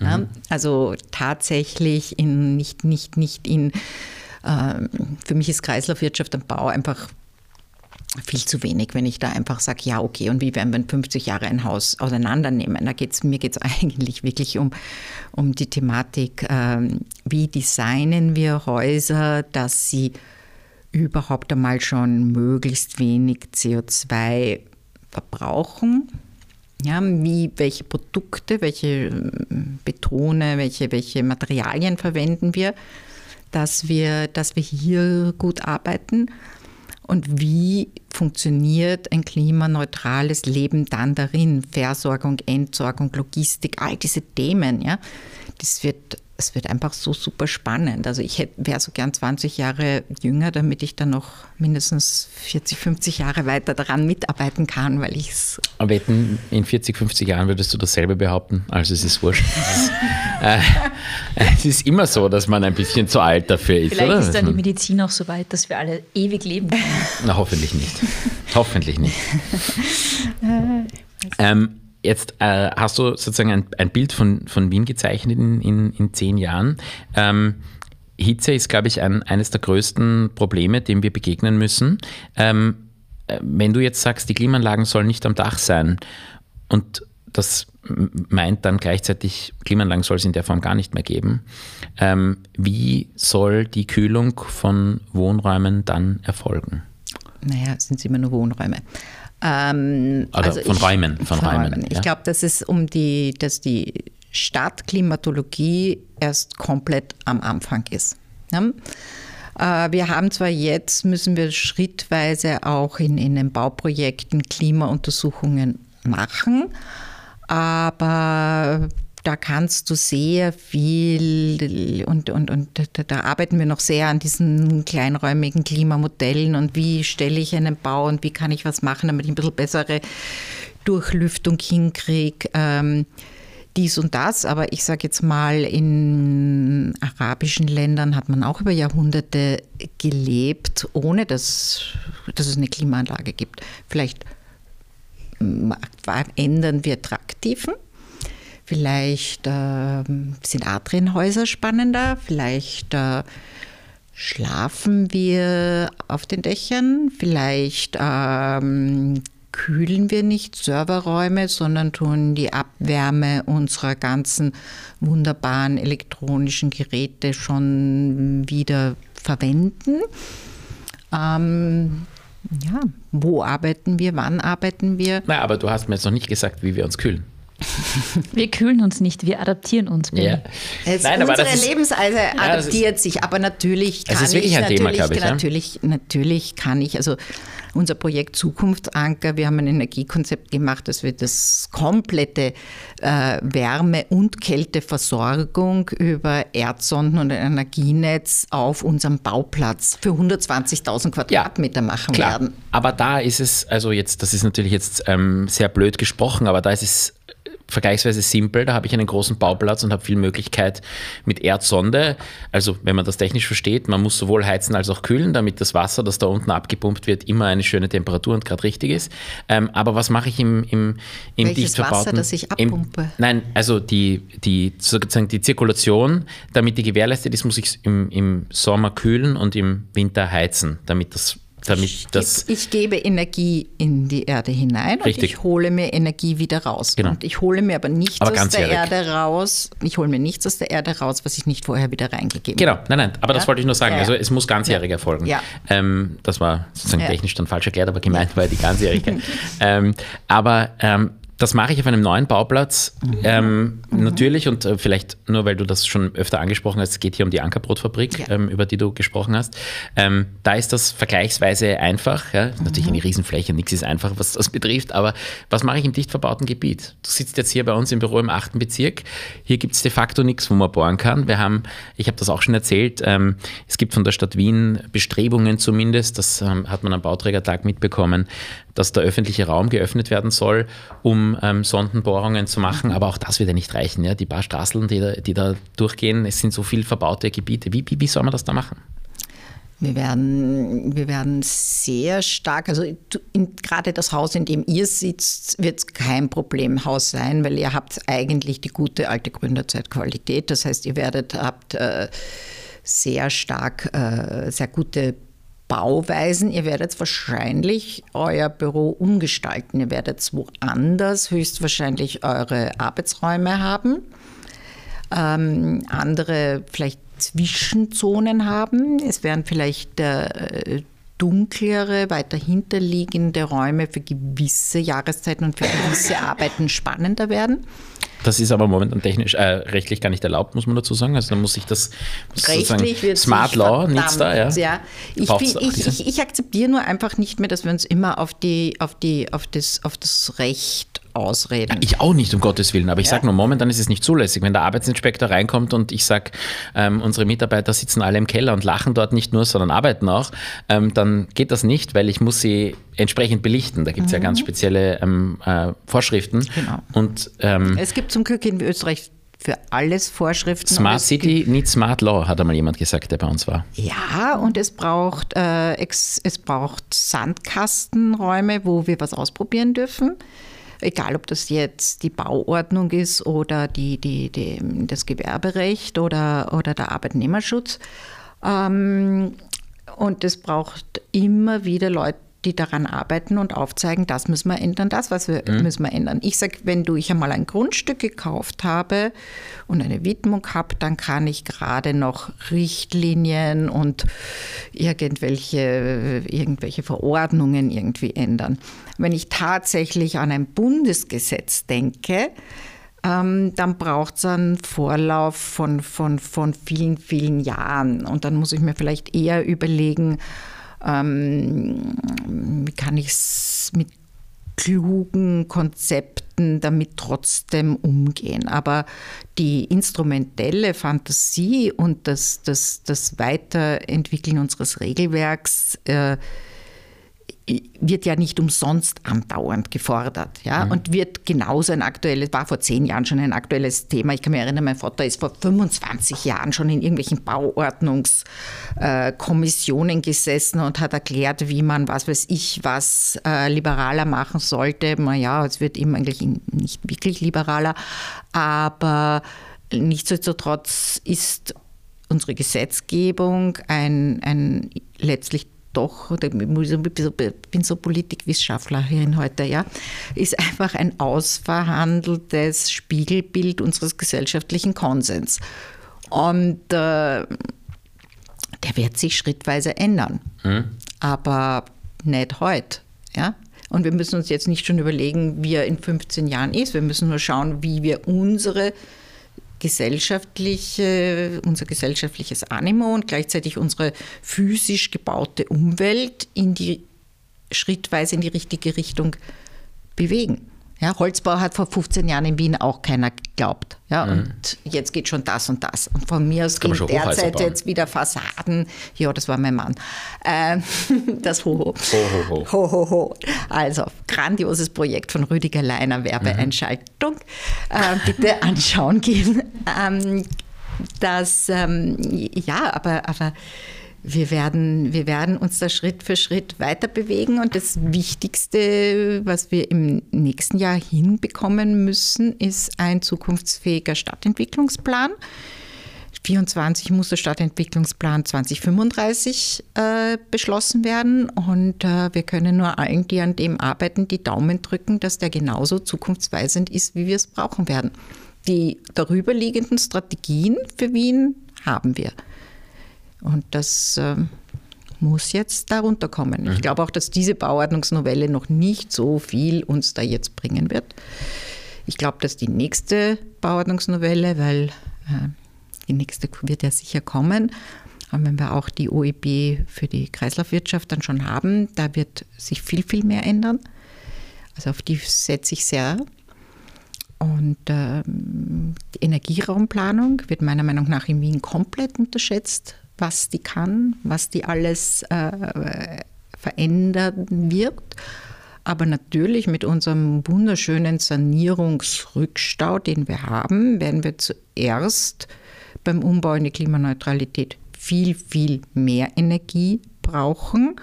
Mhm. Also tatsächlich in, nicht, nicht, nicht in für mich ist Kreislaufwirtschaft am Bau einfach viel zu wenig, wenn ich da einfach sage, ja, okay, und wie werden wir in 50 Jahre ein Haus auseinandernehmen? Da geht's, mir geht es *laughs* eigentlich wirklich um, um die Thematik, ähm, wie designen wir Häuser, dass sie überhaupt einmal schon möglichst wenig CO2 verbrauchen. Ja, wie, welche Produkte, welche Betone, welche, welche Materialien verwenden wir? Dass wir, dass wir hier gut arbeiten und wie funktioniert ein klimaneutrales Leben dann darin? Versorgung, Entsorgung, Logistik, all diese Themen, ja. Das wird es wird einfach so super spannend. Also ich wäre so gern 20 Jahre jünger, damit ich dann noch mindestens 40, 50 Jahre weiter daran mitarbeiten kann, weil ich es. Aber wetten, in 40, 50 Jahren würdest du dasselbe behaupten? Also es ist wurscht. *laughs* äh, es ist immer so, dass man ein bisschen zu alt dafür ist. Vielleicht oder? ist dann die Medizin auch so weit, dass wir alle ewig leben können. Na, hoffentlich nicht. hoffentlich nicht. *laughs* ähm, Jetzt äh, hast du sozusagen ein, ein, Bild von, von Wien gezeichnet in, in, in zehn Jahren. Ähm, Hitze ist, glaube ich, ein, eines der größten Probleme, dem wir begegnen müssen. Ähm, äh, wenn du jetzt sagst, die Klimaanlagen sollen nicht am Dach sein und das meint dann gleichzeitig, Klimaanlagen soll es in der Form gar nicht mehr geben. Ähm, wie soll die Kühlung von Wohnräumen dann erfolgen? Naja, es sind immer nur Wohnräume. Ähm, also von ich, Räumen. Von, von Räumen. Räumen. Ich glaube, dass es um die, dass die Stadtklimatologie erst komplett am Anfang ist. Ja? Äh, wir haben zwar jetzt, müssen wir schrittweise auch in, in den Bauprojekten Klimauntersuchungen machen, aber da kannst du sehr viel und, und, und da, arbeiten wir noch sehr an diesen kleinräumigen Klimamodellen und wie stelle ich einen Bau und wie kann ich was machen, damit ich ein bisschen bessere Durchlüftung hinkriege. Ähm, dies und das, aber ich sage jetzt mal, in arabischen Ländern hat man auch über Jahrhunderte gelebt, ohne dass, dass es eine Klimaanlage gibt. Vielleicht ändern wir Traktiven, Vielleicht äh, sind Adrienhäuser spannender, vielleicht äh, schlafen wir auf den Dächern, vielleicht ähm, kühlen wir nicht Serverräume, sondern tun die Abwärme unserer ganzen wunderbaren elektronischen Geräte schon wieder verwenden. Ähm, ja, wo arbeiten wir, wann arbeiten wir? Na, aber du hast mir jetzt noch nicht gesagt, wie wir uns kühlen. *laughs* Wir kühlen uns nicht, wir adaptieren uns. Ja. Nein, unsere ist, Lebensweise adaptiert ist, sich, aber natürlich kann ich, natürlich, Thema, ich, natürlich, natürlich kann ich, also unser Projekt Zukunftsanker, wir haben ein Energiekonzept gemacht, dass wir das komplette äh, Wärme- und Kälteversorgung über Erdsonden und ein Energienetz auf unserem Bauplatz für 120.000 Quadratmeter ja, machen klar. werden. Aber da ist es, also jetzt, das ist natürlich jetzt ähm, sehr blöd gesprochen, aber da ist es vergleichsweise simpel. Da habe ich einen großen Bauplatz und habe viel Möglichkeit mit Erdsonde. Also wenn man das technisch versteht, man muss sowohl heizen als auch kühlen, damit das Wasser, das da unten abgepumpt wird, immer eine schöne Temperatur und gerade richtig ist. Ähm, aber was mache ich im, im, im Welches dicht verbauten... Wasser, das ich abpumpe? Im, nein, also die, die, sozusagen die Zirkulation, damit die gewährleistet ist, muss ich im, im Sommer kühlen und im Winter heizen, damit das damit ich, das. Ich gebe Energie in die Erde hinein Richtig. und ich hole mir Energie wieder raus. Genau. Und ich hole mir aber nichts Aber aus der ganzjährig. Erde raus. Ich hole mir nichts aus der Erde raus, was ich nicht vorher wieder reingegeben Genau, nein, nein, aber das Ja? wollte ich nur sagen. Ja, ja. Also es muss ganzjährig erfolgen. Ja. Ähm, das war sozusagen technisch dann falsch erklärt, aber gemeint war die ganzjährigkeit. *laughs* ähm, aber ähm, das mache ich auf einem neuen Bauplatz. Mhm. Ähm, Natürlich und äh, vielleicht nur, weil du das schon öfter angesprochen hast, es geht hier um die Ankerbrotfabrik, Ja. ähm, über die du gesprochen hast. Ähm, da ist das vergleichsweise einfach. Ja? Natürlich Mhm. eine Riesenfläche, nichts ist einfach, was das *laughs* betrifft. Aber was mache ich im dicht verbauten Gebiet? Du sitzt jetzt hier bei uns im Büro im 8. Bezirk. Hier gibt es de facto nichts, wo man bohren kann. Wir haben, ich habe das auch schon erzählt, ähm, es gibt von der Stadt Wien Bestrebungen zumindest, das ähm, hat man am Bauträgertag mitbekommen, dass der öffentliche Raum geöffnet werden soll, um ähm, Sondenbohrungen zu machen. Aber auch das wird ja nicht reichen. Ja? Die paar Straßeln, die da, die da durchgehen, es sind so viel verbaute Gebiete. Wie, wie, wie soll man das da machen? Wir werden, wir werden sehr stark, also in, gerade das Haus, in dem ihr sitzt, wird kein Problemhaus sein, weil ihr habt eigentlich die gute alte Gründerzeitqualität. Das heißt, ihr werdet, habt äh, sehr stark, äh, sehr gute Bauweisen. Ihr werdet wahrscheinlich euer Büro umgestalten. Ihr werdet woanders höchstwahrscheinlich eure Arbeitsräume haben ähm, andere vielleicht Zwischenzonen haben. Es werden vielleicht äh, dunklere, weiter hinterliegende Räume für gewisse Jahreszeiten und für gewisse Arbeiten spannender werden. Das ist aber momentan technisch, äh, rechtlich gar nicht erlaubt, muss man dazu sagen. Also da muss sich das Rechtlich wird Smart Law nichts da, ja. ja. Ich, bin, ich, ich, ich akzeptiere nur einfach nicht mehr, dass wir uns immer auf, die, auf, die, auf, das, auf das Recht ausreden. Ich auch nicht, um Gottes Willen, aber ich sage nur, momentan ist es nicht zulässig. Wenn der Arbeitsinspektor reinkommt und ich sage, ähm, unsere Mitarbeiter sitzen alle im Keller und lachen dort nicht nur, sondern arbeiten auch, ähm, dann geht das nicht, weil ich muss sie entsprechend belichten. Da gibt es ja ganz spezielle ähm, äh, Vorschriften. Mhm. Genau. Und ähm, es gibt zum Glück in Österreich für alles Vorschriften. Smart es City, nicht Smart Law, hat einmal jemand gesagt, der bei uns war. Ja, und es braucht, äh, ex, es braucht Sandkastenräume, wo wir was ausprobieren dürfen. Egal, ob das jetzt die Bauordnung ist oder die, die, die, das Gewerberecht oder, oder der Arbeitnehmerschutz. Ähm, und es braucht immer wieder Leute, die daran arbeiten und aufzeigen, das müssen wir ändern, das was wir, müssen wir ändern. Ich sage, wenn du ich einmal ein Grundstück gekauft habe und eine Widmung habe, dann kann ich gerade noch Richtlinien und irgendwelche, irgendwelche Verordnungen irgendwie ändern. Wenn ich tatsächlich an ein Bundesgesetz denke, ähm, dann braucht es einen Vorlauf von, von, von vielen, vielen Jahren. Und dann muss ich mir vielleicht eher überlegen, ähm, wie kann ich es mit klugen Konzepten damit trotzdem umgehen. Aber die instrumentelle Fantasie und das, das, das Weiterentwickeln unseres Regelwerks äh, wird ja nicht umsonst andauernd gefordert. Ja? Und wird genauso ein aktuelles, war vor zehn Jahren schon ein aktuelles Thema. Ich kann mich erinnern, mein Vater ist vor 25 Jahren schon in irgendwelchen Bauordnungskommissionen gesessen und hat erklärt, wie man, was weiß ich, was äh, liberaler machen sollte. Naja, es wird ihm eigentlich nicht wirklich liberaler, aber nichtsdestotrotz ist unsere Gesetzgebung ein, ein letztlich doch, oder ich bin so Politikwissenschaftlerin heute, ja, ist einfach ein ausverhandeltes Spiegelbild unseres gesellschaftlichen Konsens. Und äh, der wird sich schrittweise ändern, aber nicht heute. Ja? Und wir müssen uns jetzt nicht schon überlegen, wie er in 15 Jahren ist. Wir müssen nur schauen, wie wir unsere gesellschaftliche, unser gesellschaftliches Animo und gleichzeitig unsere physisch gebaute Umwelt in die schrittweise in die richtige Richtung bewegen. Ja, Holzbau hat vor 15 Jahren in Wien auch keiner geglaubt. Ja, Und jetzt geht schon das und das. Und von mir aus gehen derzeit jetzt wieder Fassaden. Ja, das war mein Mann. Ähm, *laughs* das Hoho. Ho, ho, ho. Ho, ho, ho. Also, grandioses Projekt von Rüdiger Leiner, Werbeeinschaltung. Äh, bitte *laughs* anschauen gehen. Ähm, das, ähm, ja, aber, aber wir werden, wir werden uns da Schritt für Schritt weiter bewegen und das Wichtigste, was wir im nächsten Jahr hinbekommen müssen, ist ein zukunftsfähiger Stadtentwicklungsplan. 24 muss der Stadtentwicklungsplan 2035 äh, beschlossen werden und äh, wir können nur allen, die an dem arbeiten, die Daumen drücken, dass der genauso zukunftsweisend ist, wie wir es brauchen werden. Die darüberliegenden Strategien für Wien haben wir. Und das äh, muss jetzt darunter kommen. Mhm. Ich glaube auch, dass diese Bauordnungsnovelle noch nicht so viel uns da jetzt bringen wird. Ich glaube, dass die nächste Bauordnungsnovelle, weil äh, die nächste wird ja sicher kommen, aber wenn wir auch die OEB für die Kreislaufwirtschaft dann schon haben, da wird sich viel, viel mehr ändern. Also auf die setze ich sehr. Und äh, die Energieraumplanung wird meiner Meinung nach in Wien komplett unterschätzt was die kann, was die alles äh, verändern wird. Aber natürlich mit unserem wunderschönen Sanierungsrückstau, den wir haben, werden wir zuerst beim Umbau in die Klimaneutralität viel, viel mehr Energie brauchen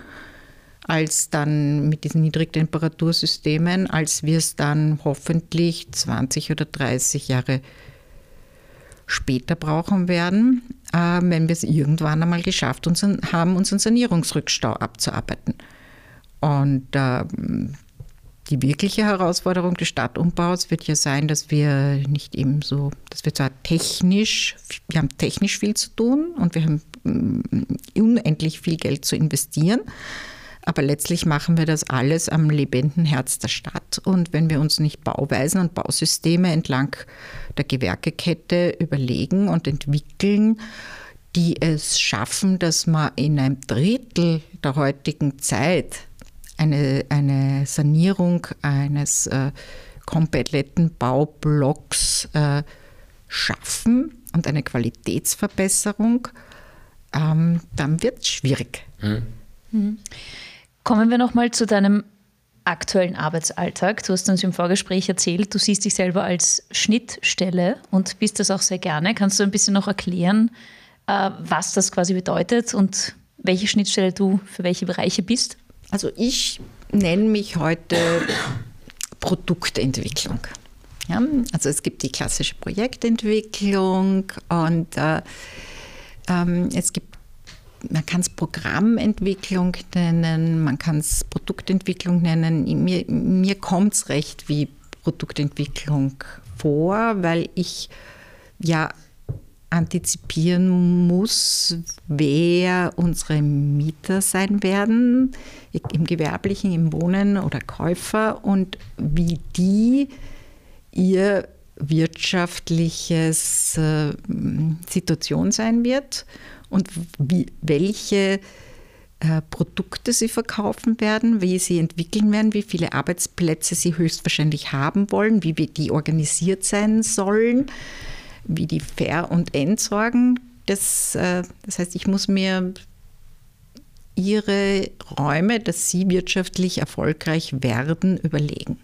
als dann mit diesen Niedrigtemperatursystemen, als wir es dann hoffentlich 20 oder 30 Jahre später brauchen werden, äh, wenn wir es irgendwann einmal geschafft unseren, haben, unseren Sanierungsrückstau abzuarbeiten. Und äh, die wirkliche Herausforderung des Stadtumbaus wird ja sein, dass wir nicht eben so, dass wir zwar technisch, wir haben technisch viel zu tun und wir haben mm, unendlich viel Geld zu investieren, aber letztlich machen wir das alles am lebenden Herz der Stadt. Und wenn wir uns nicht Bauweisen und Bausysteme entlang der Gewerkekette überlegen und entwickeln, die es schaffen, dass man in einem Drittel der heutigen Zeit eine, eine Sanierung eines äh, kompletten Baublocks äh, schaffen und eine Qualitätsverbesserung, ähm, dann wird es schwierig. Mhm. Mhm. Kommen wir nochmal zu deinem aktuellen Arbeitsalltag. Du hast uns im Vorgespräch erzählt, du siehst dich selber als Schnittstelle und bist das auch sehr gerne. Kannst du ein bisschen noch erklären, äh, was das quasi bedeutet und welche Schnittstelle du für welche Bereiche bist? Also ich nenne mich heute Produktentwicklung. Ja, also es gibt die klassische Projektentwicklung und äh, ähm, es gibt man kann es Programmentwicklung nennen, man kann es Produktentwicklung nennen. Mir, mir kommt es recht wie Produktentwicklung vor, weil ich ja antizipieren muss, wer unsere Mieter sein werden, im gewerblichen, im Wohnen oder Käufer und wie die ihr wirtschaftliches äh, Situation sein wird und wie, welche äh, Produkte sie verkaufen werden, wie sie entwickeln werden, wie viele Arbeitsplätze sie höchstwahrscheinlich haben wollen, wie die organisiert sein sollen, wie die Fair- und Entsorgen. Das, äh, das heißt, ich muss mir ihre Räume, dass sie wirtschaftlich erfolgreich werden, überlegen.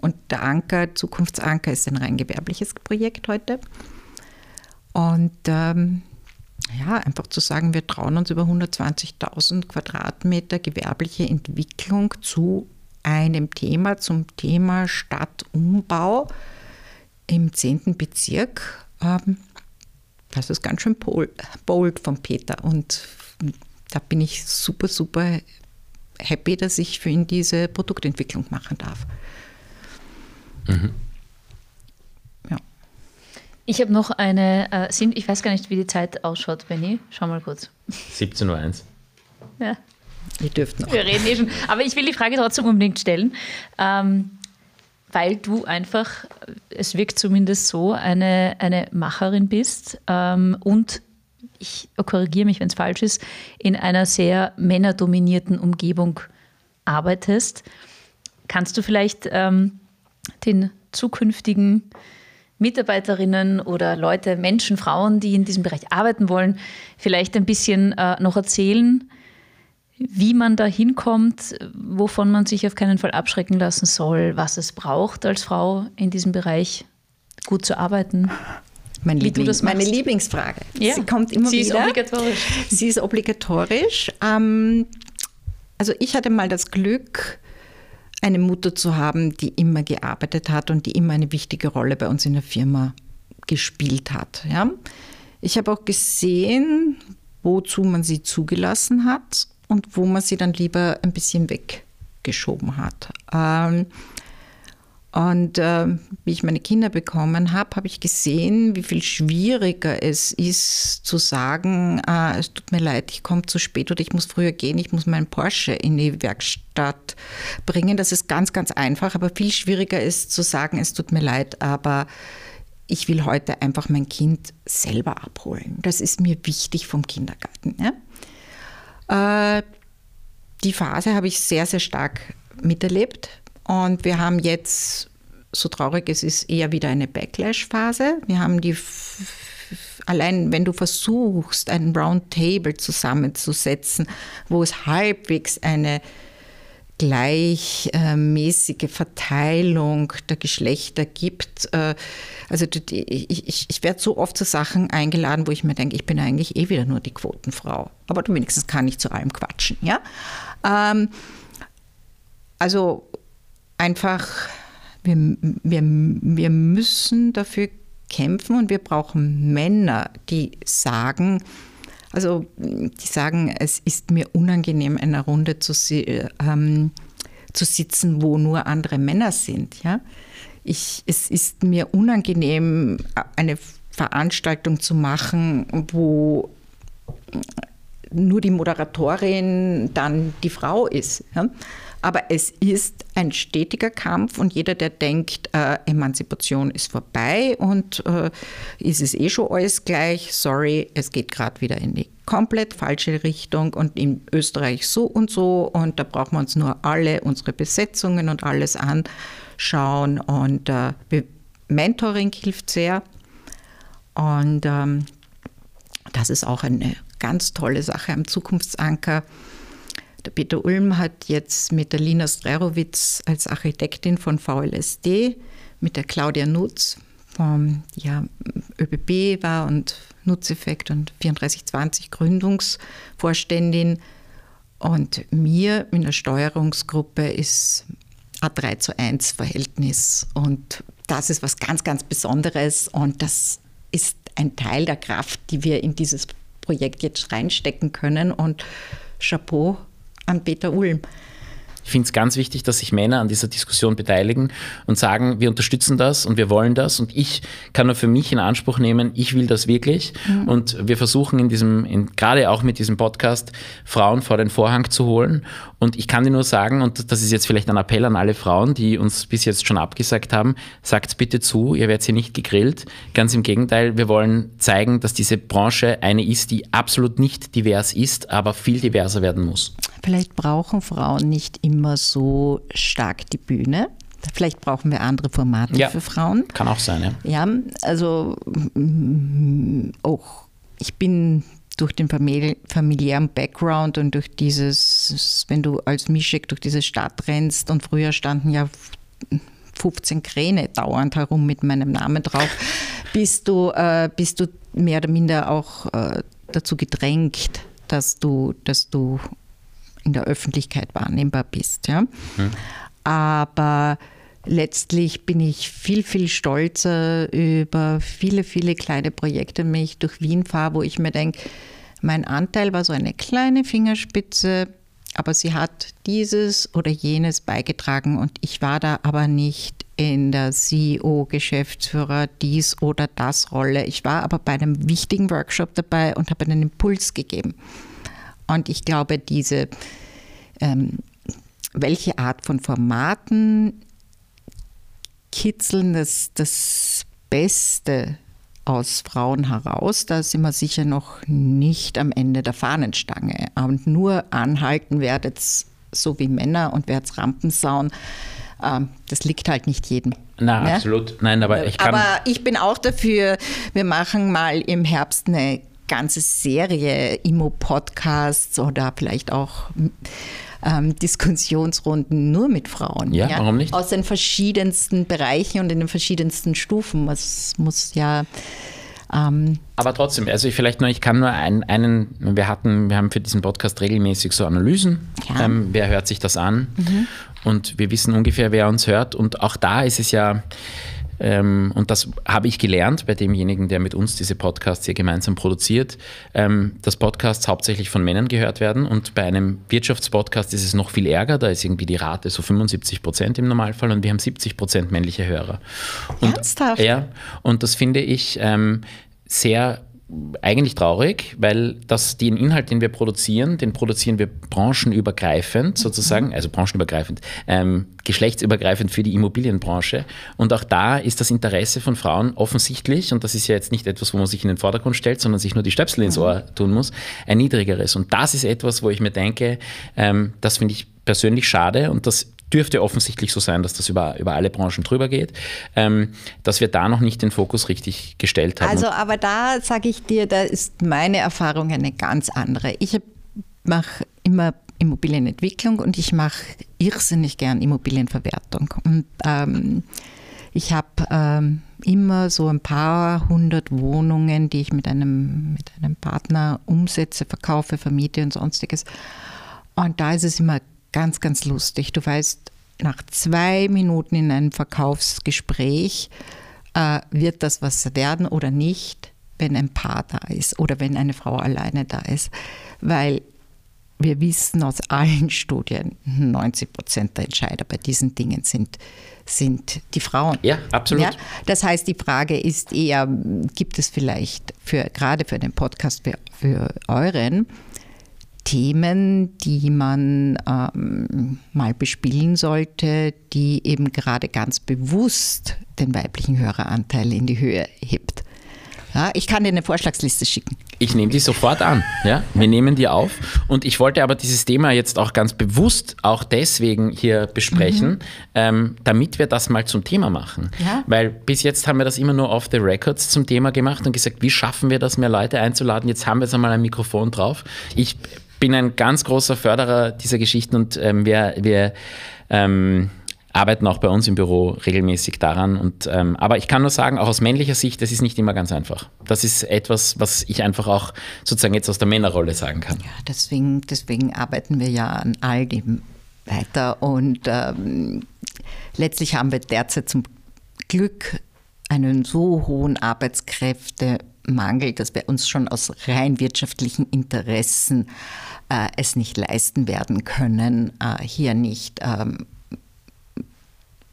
Und der Anker, Zukunftsanker, ist ein rein gewerbliches Projekt heute. Und ähm, ja, einfach zu sagen, wir trauen uns über 120.000 Quadratmeter gewerbliche Entwicklung zu einem Thema, zum Thema Stadtumbau im 10. Bezirk. Ähm, das ist ganz schön bold von Peter und da bin ich super, super happy, dass ich für ihn diese Produktentwicklung machen darf. Mhm. Ich habe noch eine, äh, sind, ich weiß gar nicht, wie die Zeit ausschaut, Benny. Schau mal kurz. 17.01 Uhr. Ja. Ihr dürft noch. Wir reden eh schon. Aber ich will die Frage trotzdem unbedingt stellen, ähm, weil du einfach, es wirkt zumindest so, eine, eine Macherin bist ähm, und ich korrigiere mich, wenn es falsch ist, in einer sehr männerdominierten Umgebung arbeitest. Kannst du vielleicht ähm, den zukünftigen Mitarbeiterinnen oder Leute, Menschen, Frauen, die in diesem Bereich arbeiten wollen, vielleicht ein bisschen äh, noch erzählen, wie man da hinkommt, wovon man sich auf keinen Fall abschrecken lassen soll, was es braucht als Frau in diesem Bereich gut zu arbeiten. Mein Liebling, meine Lieblingsfrage. Ja. Sie kommt immer Sie wieder. Sie ist obligatorisch. Sie ist obligatorisch. Ähm, also ich hatte mal das Glück, eine Mutter zu haben, die immer gearbeitet hat und die immer eine wichtige Rolle bei uns in der Firma gespielt hat. Ja? Ich habe auch gesehen, wozu man sie zugelassen hat und wo man sie dann lieber ein bisschen weggeschoben hat. Ähm, und äh, wie ich meine Kinder bekommen habe, habe ich gesehen, wie viel schwieriger es ist zu sagen, äh, es tut mir leid, ich komme zu spät oder ich muss früher gehen, ich muss meinen Porsche in die Werkstatt bringen. Das ist ganz, ganz einfach, aber viel schwieriger ist zu sagen, es tut mir leid, aber ich will heute einfach mein Kind selber abholen. Das ist mir wichtig vom Kindergarten. Ja? Äh, die Phase habe ich sehr, sehr stark miterlebt und wir haben jetzt, so traurig es ist, eher wieder eine Backlash-Phase. Wir haben die, allein wenn du versuchst, ein Roundtable zusammenzusetzen, wo es halbwegs eine gleichmäßige Verteilung der Geschlechter gibt. Äh, also ich, ich, ich werde so oft zu Sachen eingeladen, wo ich mir denke, ich bin eigentlich eh wieder nur die Quotenfrau. Aber wenigstens kann ich zu allem quatschen. Ja? Ähm, also einfach, wir, wir, wir müssen dafür kämpfen und wir brauchen Männer, die sagen, also die sagen, es ist mir unangenehm, in einer Runde zu, ähm, zu sitzen, wo nur andere Männer sind. Ja? Ich, es ist mir unangenehm, eine Veranstaltung zu machen, wo nur die Moderatorin dann die Frau ist. Ja? Aber es ist ein stetiger Kampf und jeder, der denkt, äh, Emanzipation ist vorbei und äh, ist es eh schon alles gleich, sorry, es geht gerade wieder in die komplett falsche Richtung und in Österreich so und so und da brauchen wir uns nur alle unsere Besetzungen und alles anschauen und äh, Mentoring hilft sehr und ähm, das ist auch eine ganz tolle Sache am Zukunftsanker. Der Peter Ulm hat jetzt mit der Lina Strerowitz als Architektin von VLSD, mit der Claudia Nutz vom ja, ÖBB war und Nutzeffekt und 3420 Gründungsvorständin. Und mir in der Steuerungsgruppe ist ein 3 zu 1 Verhältnis. Und das ist was ganz, ganz Besonderes. Und das ist ein Teil der Kraft, die wir in dieses Projekt jetzt reinstecken können. Und Chapeau an Peter Ulm. Ich finde es ganz wichtig, dass sich Männer an dieser Diskussion beteiligen und sagen, wir unterstützen das und wir wollen das. Und ich kann nur für mich in Anspruch nehmen, ich will das wirklich. Mhm. Und wir versuchen in diesem, in, gerade auch mit diesem Podcast, Frauen vor den Vorhang zu holen. Und ich kann dir nur sagen, und das ist jetzt vielleicht ein Appell an alle Frauen, die uns bis jetzt schon abgesagt haben, sagt bitte zu, ihr werdet hier nicht gegrillt. Ganz im Gegenteil, wir wollen zeigen, dass diese Branche eine ist, die absolut nicht divers ist, aber viel diverser werden muss. Vielleicht brauchen Frauen nicht immer so stark die Bühne. Vielleicht brauchen wir andere Formate ja, für Frauen. Kann auch sein, ja. Ja, also auch ich bin durch den familiären Background und durch dieses, wenn du als Mischek durch diese Stadt rennst und früher standen ja 15 Kräne dauernd herum mit meinem Namen drauf, *laughs* bist du, äh, bist du mehr oder minder auch äh, dazu gedrängt, dass du, dass du in der Öffentlichkeit wahrnehmbar bist. Ja? Mhm. Aber letztlich bin ich viel, viel stolzer über viele, viele kleine Projekte, wenn ich durch Wien fahre, wo ich mir denke, mein Anteil war so eine kleine Fingerspitze, aber sie hat dieses oder jenes beigetragen und ich war da aber nicht in der CEO, Geschäftsführer, dies oder das Rolle. Ich war aber bei einem wichtigen Workshop dabei und habe einen Impuls gegeben. Und ich glaube, diese, ähm, welche Art von Formaten kitzeln das, das Beste aus Frauen heraus, da sind wir sicher noch nicht am Ende der Fahnenstange. Und nur anhalten werdet so wie Männer und werdet Rampensauen. Ähm, das liegt halt nicht jedem. Na, ne? absolut. Nein, aber ich kann. Aber ich bin auch dafür, wir machen mal im Herbst eine ganze Serie Immo-Podcasts oder vielleicht auch ähm, Diskussionsrunden nur mit Frauen. Ja, ja, warum nicht? Aus den verschiedensten Bereichen und in den verschiedensten Stufen. Es muss ja. Ähm Aber trotzdem, also ich vielleicht nur, ich kann nur einen, einen, wir hatten, wir haben für diesen Podcast regelmäßig so Analysen. Ja. Ähm, wer hört sich das an? Mhm. Und wir wissen ungefähr, wer uns hört. Und auch da ist es ja, ähm, und das habe ich gelernt bei demjenigen, der mit uns diese Podcasts hier gemeinsam produziert, ähm, dass Podcasts hauptsächlich von Männern gehört werden und bei einem Wirtschaftspodcast ist es noch viel ärger, da ist irgendwie die Rate so 75 Prozent im Normalfall und wir haben 70 Prozent männliche Hörer. Und, Ernsthaft? Ja, und das finde ich ähm, sehr eigentlich traurig, weil das den Inhalt, den wir produzieren, den produzieren wir branchenübergreifend sozusagen, also branchenübergreifend, ähm, geschlechtsübergreifend für die Immobilienbranche. Und auch da ist das Interesse von Frauen offensichtlich, und das ist ja jetzt nicht etwas, wo man sich in den Vordergrund stellt, sondern sich nur die Stöpsel ins Ohr tun muss, ein niedrigeres. Und das ist etwas, wo ich mir denke, ähm, das finde ich persönlich schade und das dürfte offensichtlich so sein, dass das über, über alle Branchen drüber geht, ähm, dass wir da noch nicht den Fokus richtig gestellt haben. Also, aber da sage ich dir, da ist meine Erfahrung eine ganz andere. Ich mache immer Immobilienentwicklung und ich mache irrsinnig gern Immobilienverwertung. Und ähm, ich habe ähm, immer so ein paar hundert Wohnungen, die ich mit einem, mit einem Partner umsetze, verkaufe, vermiete und sonstiges. Und da ist es immer ganz, ganz lustig. Du weißt, nach zwei Minuten in einem Verkaufsgespräch äh, wird das was werden oder nicht, wenn ein Paar da ist oder wenn eine Frau alleine da ist. Weil wir wissen aus allen Studien, 90 Prozent der Entscheider bei diesen Dingen sind, sind die Frauen. Ja, absolut. Ja? Das heißt, die Frage ist eher, gibt es vielleicht für, gerade für den Podcast, für, für euren, Themen, die man ähm, mal bespielen sollte, die eben gerade ganz bewusst den weiblichen Höreranteil in die Höhe hebt. Ja, ich kann dir eine Vorschlagsliste schicken. Ich nehme die sofort an. Ja? Wir nehmen die auf. Und ich wollte aber dieses Thema jetzt auch ganz bewusst auch deswegen hier besprechen, mhm. ähm, damit wir das mal zum Thema machen. Ja. Weil bis jetzt haben wir das immer nur off the records zum Thema gemacht und gesagt, wie schaffen wir das, mehr Leute einzuladen? Jetzt haben wir jetzt einmal ein Mikrofon drauf. Ich bin ein ganz großer Förderer dieser Geschichten und ähm, wir, wir ähm, arbeiten auch bei uns im Büro regelmäßig daran. Und, ähm, aber ich kann nur sagen, auch aus männlicher Sicht, das ist nicht immer ganz einfach. Das ist etwas, was ich einfach auch sozusagen jetzt aus der Männerrolle sagen kann. Ja, deswegen, deswegen arbeiten wir ja an all dem weiter. Und ähm, letztlich haben wir derzeit zum Glück einen so hohen Arbeitskräftemangel, dass wir uns schon aus rein wirtschaftlichen Interessen äh, es nicht leisten werden können, äh, hier nicht ähm,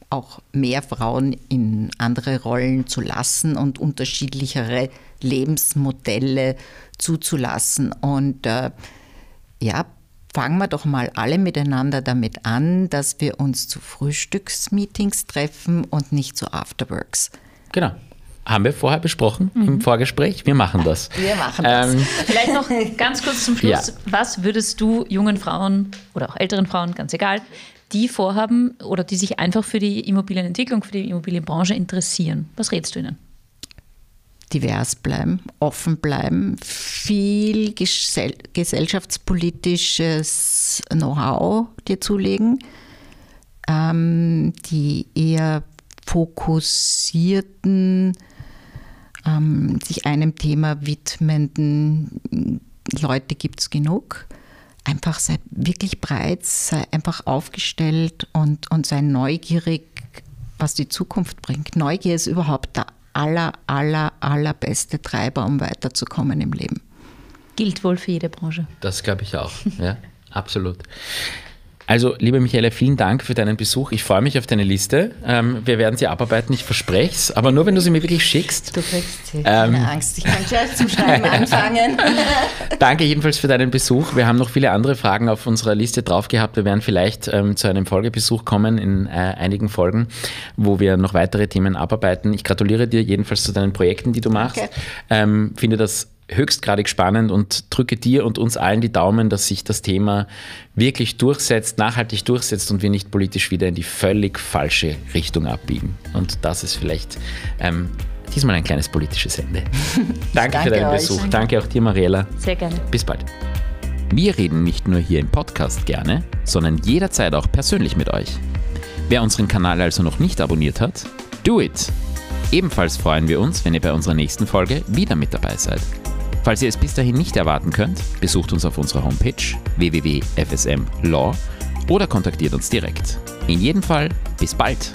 auch mehr Frauen in andere Rollen zu lassen und unterschiedlichere Lebensmodelle zuzulassen. Und äh, ja, fangen wir doch mal alle miteinander damit an, dass wir uns zu Frühstücksmeetings treffen und nicht zu Afterworks. Genau haben wir vorher besprochen mhm. im Vorgespräch. Wir machen das. Wir machen das. Ähm, Vielleicht noch ganz kurz zum *laughs* Schluss. Ja. Was würdest du jungen Frauen oder auch älteren Frauen, ganz egal, die vorhaben oder die sich einfach für die Immobilienentwicklung, für die Immobilienbranche interessieren? Was rätst du ihnen? Divers bleiben, offen bleiben, viel gesellschaftspolitisches Know-how dir zulegen, ähm, die eher fokussierten ähm, sich einem Thema widmenden Leute gibt es genug. Einfach sei wirklich breit, sei einfach aufgestellt und, und sei neugierig, was die Zukunft bringt. Neugier ist überhaupt der aller, aller, allerbeste Treiber, um weiterzukommen im Leben. Gilt wohl für jede Branche. Das glaube ich auch, ja, absolut. Also, liebe Michaela, vielen Dank für deinen Besuch. Ich freue mich auf deine Liste. Ähm, wir werden sie abarbeiten, ich verspreche es, aber nur wenn du sie mir wirklich schickst. Du kriegst sie. Keine ähm, Angst, ich kann gleich zum Schreiben *laughs* anfangen. *laughs* Danke jedenfalls für deinen Besuch. Wir haben noch viele andere Fragen auf unserer Liste drauf gehabt. Wir werden vielleicht ähm, zu einem Folgebesuch kommen in äh, einigen Folgen, wo wir noch weitere Themen abarbeiten. Ich gratuliere dir jedenfalls zu deinen Projekten, die du machst. Okay. Ähm, finde das höchstgradig spannend und drücke dir und uns allen die Daumen, dass sich das Thema wirklich durchsetzt, nachhaltig durchsetzt und wir nicht politisch wieder in die völlig falsche Richtung abbiegen. Und das ist vielleicht ähm, diesmal ein kleines politisches Ende. Danke, *laughs* Danke, für deinen euch. Besuch. Danke auch dir, Mariella. Sehr gerne. Bis bald. Wir reden nicht nur hier im Podcast gerne, sondern jederzeit auch persönlich mit euch. Wer unseren Kanal also noch nicht abonniert hat, do it! Ebenfalls freuen wir uns, wenn ihr bei unserer nächsten Folge wieder mit dabei seid. Falls ihr es bis dahin nicht erwarten könnt, besucht uns auf unserer Homepage www.fsmlaw oder kontaktiert uns direkt. In jedem Fall, bis bald!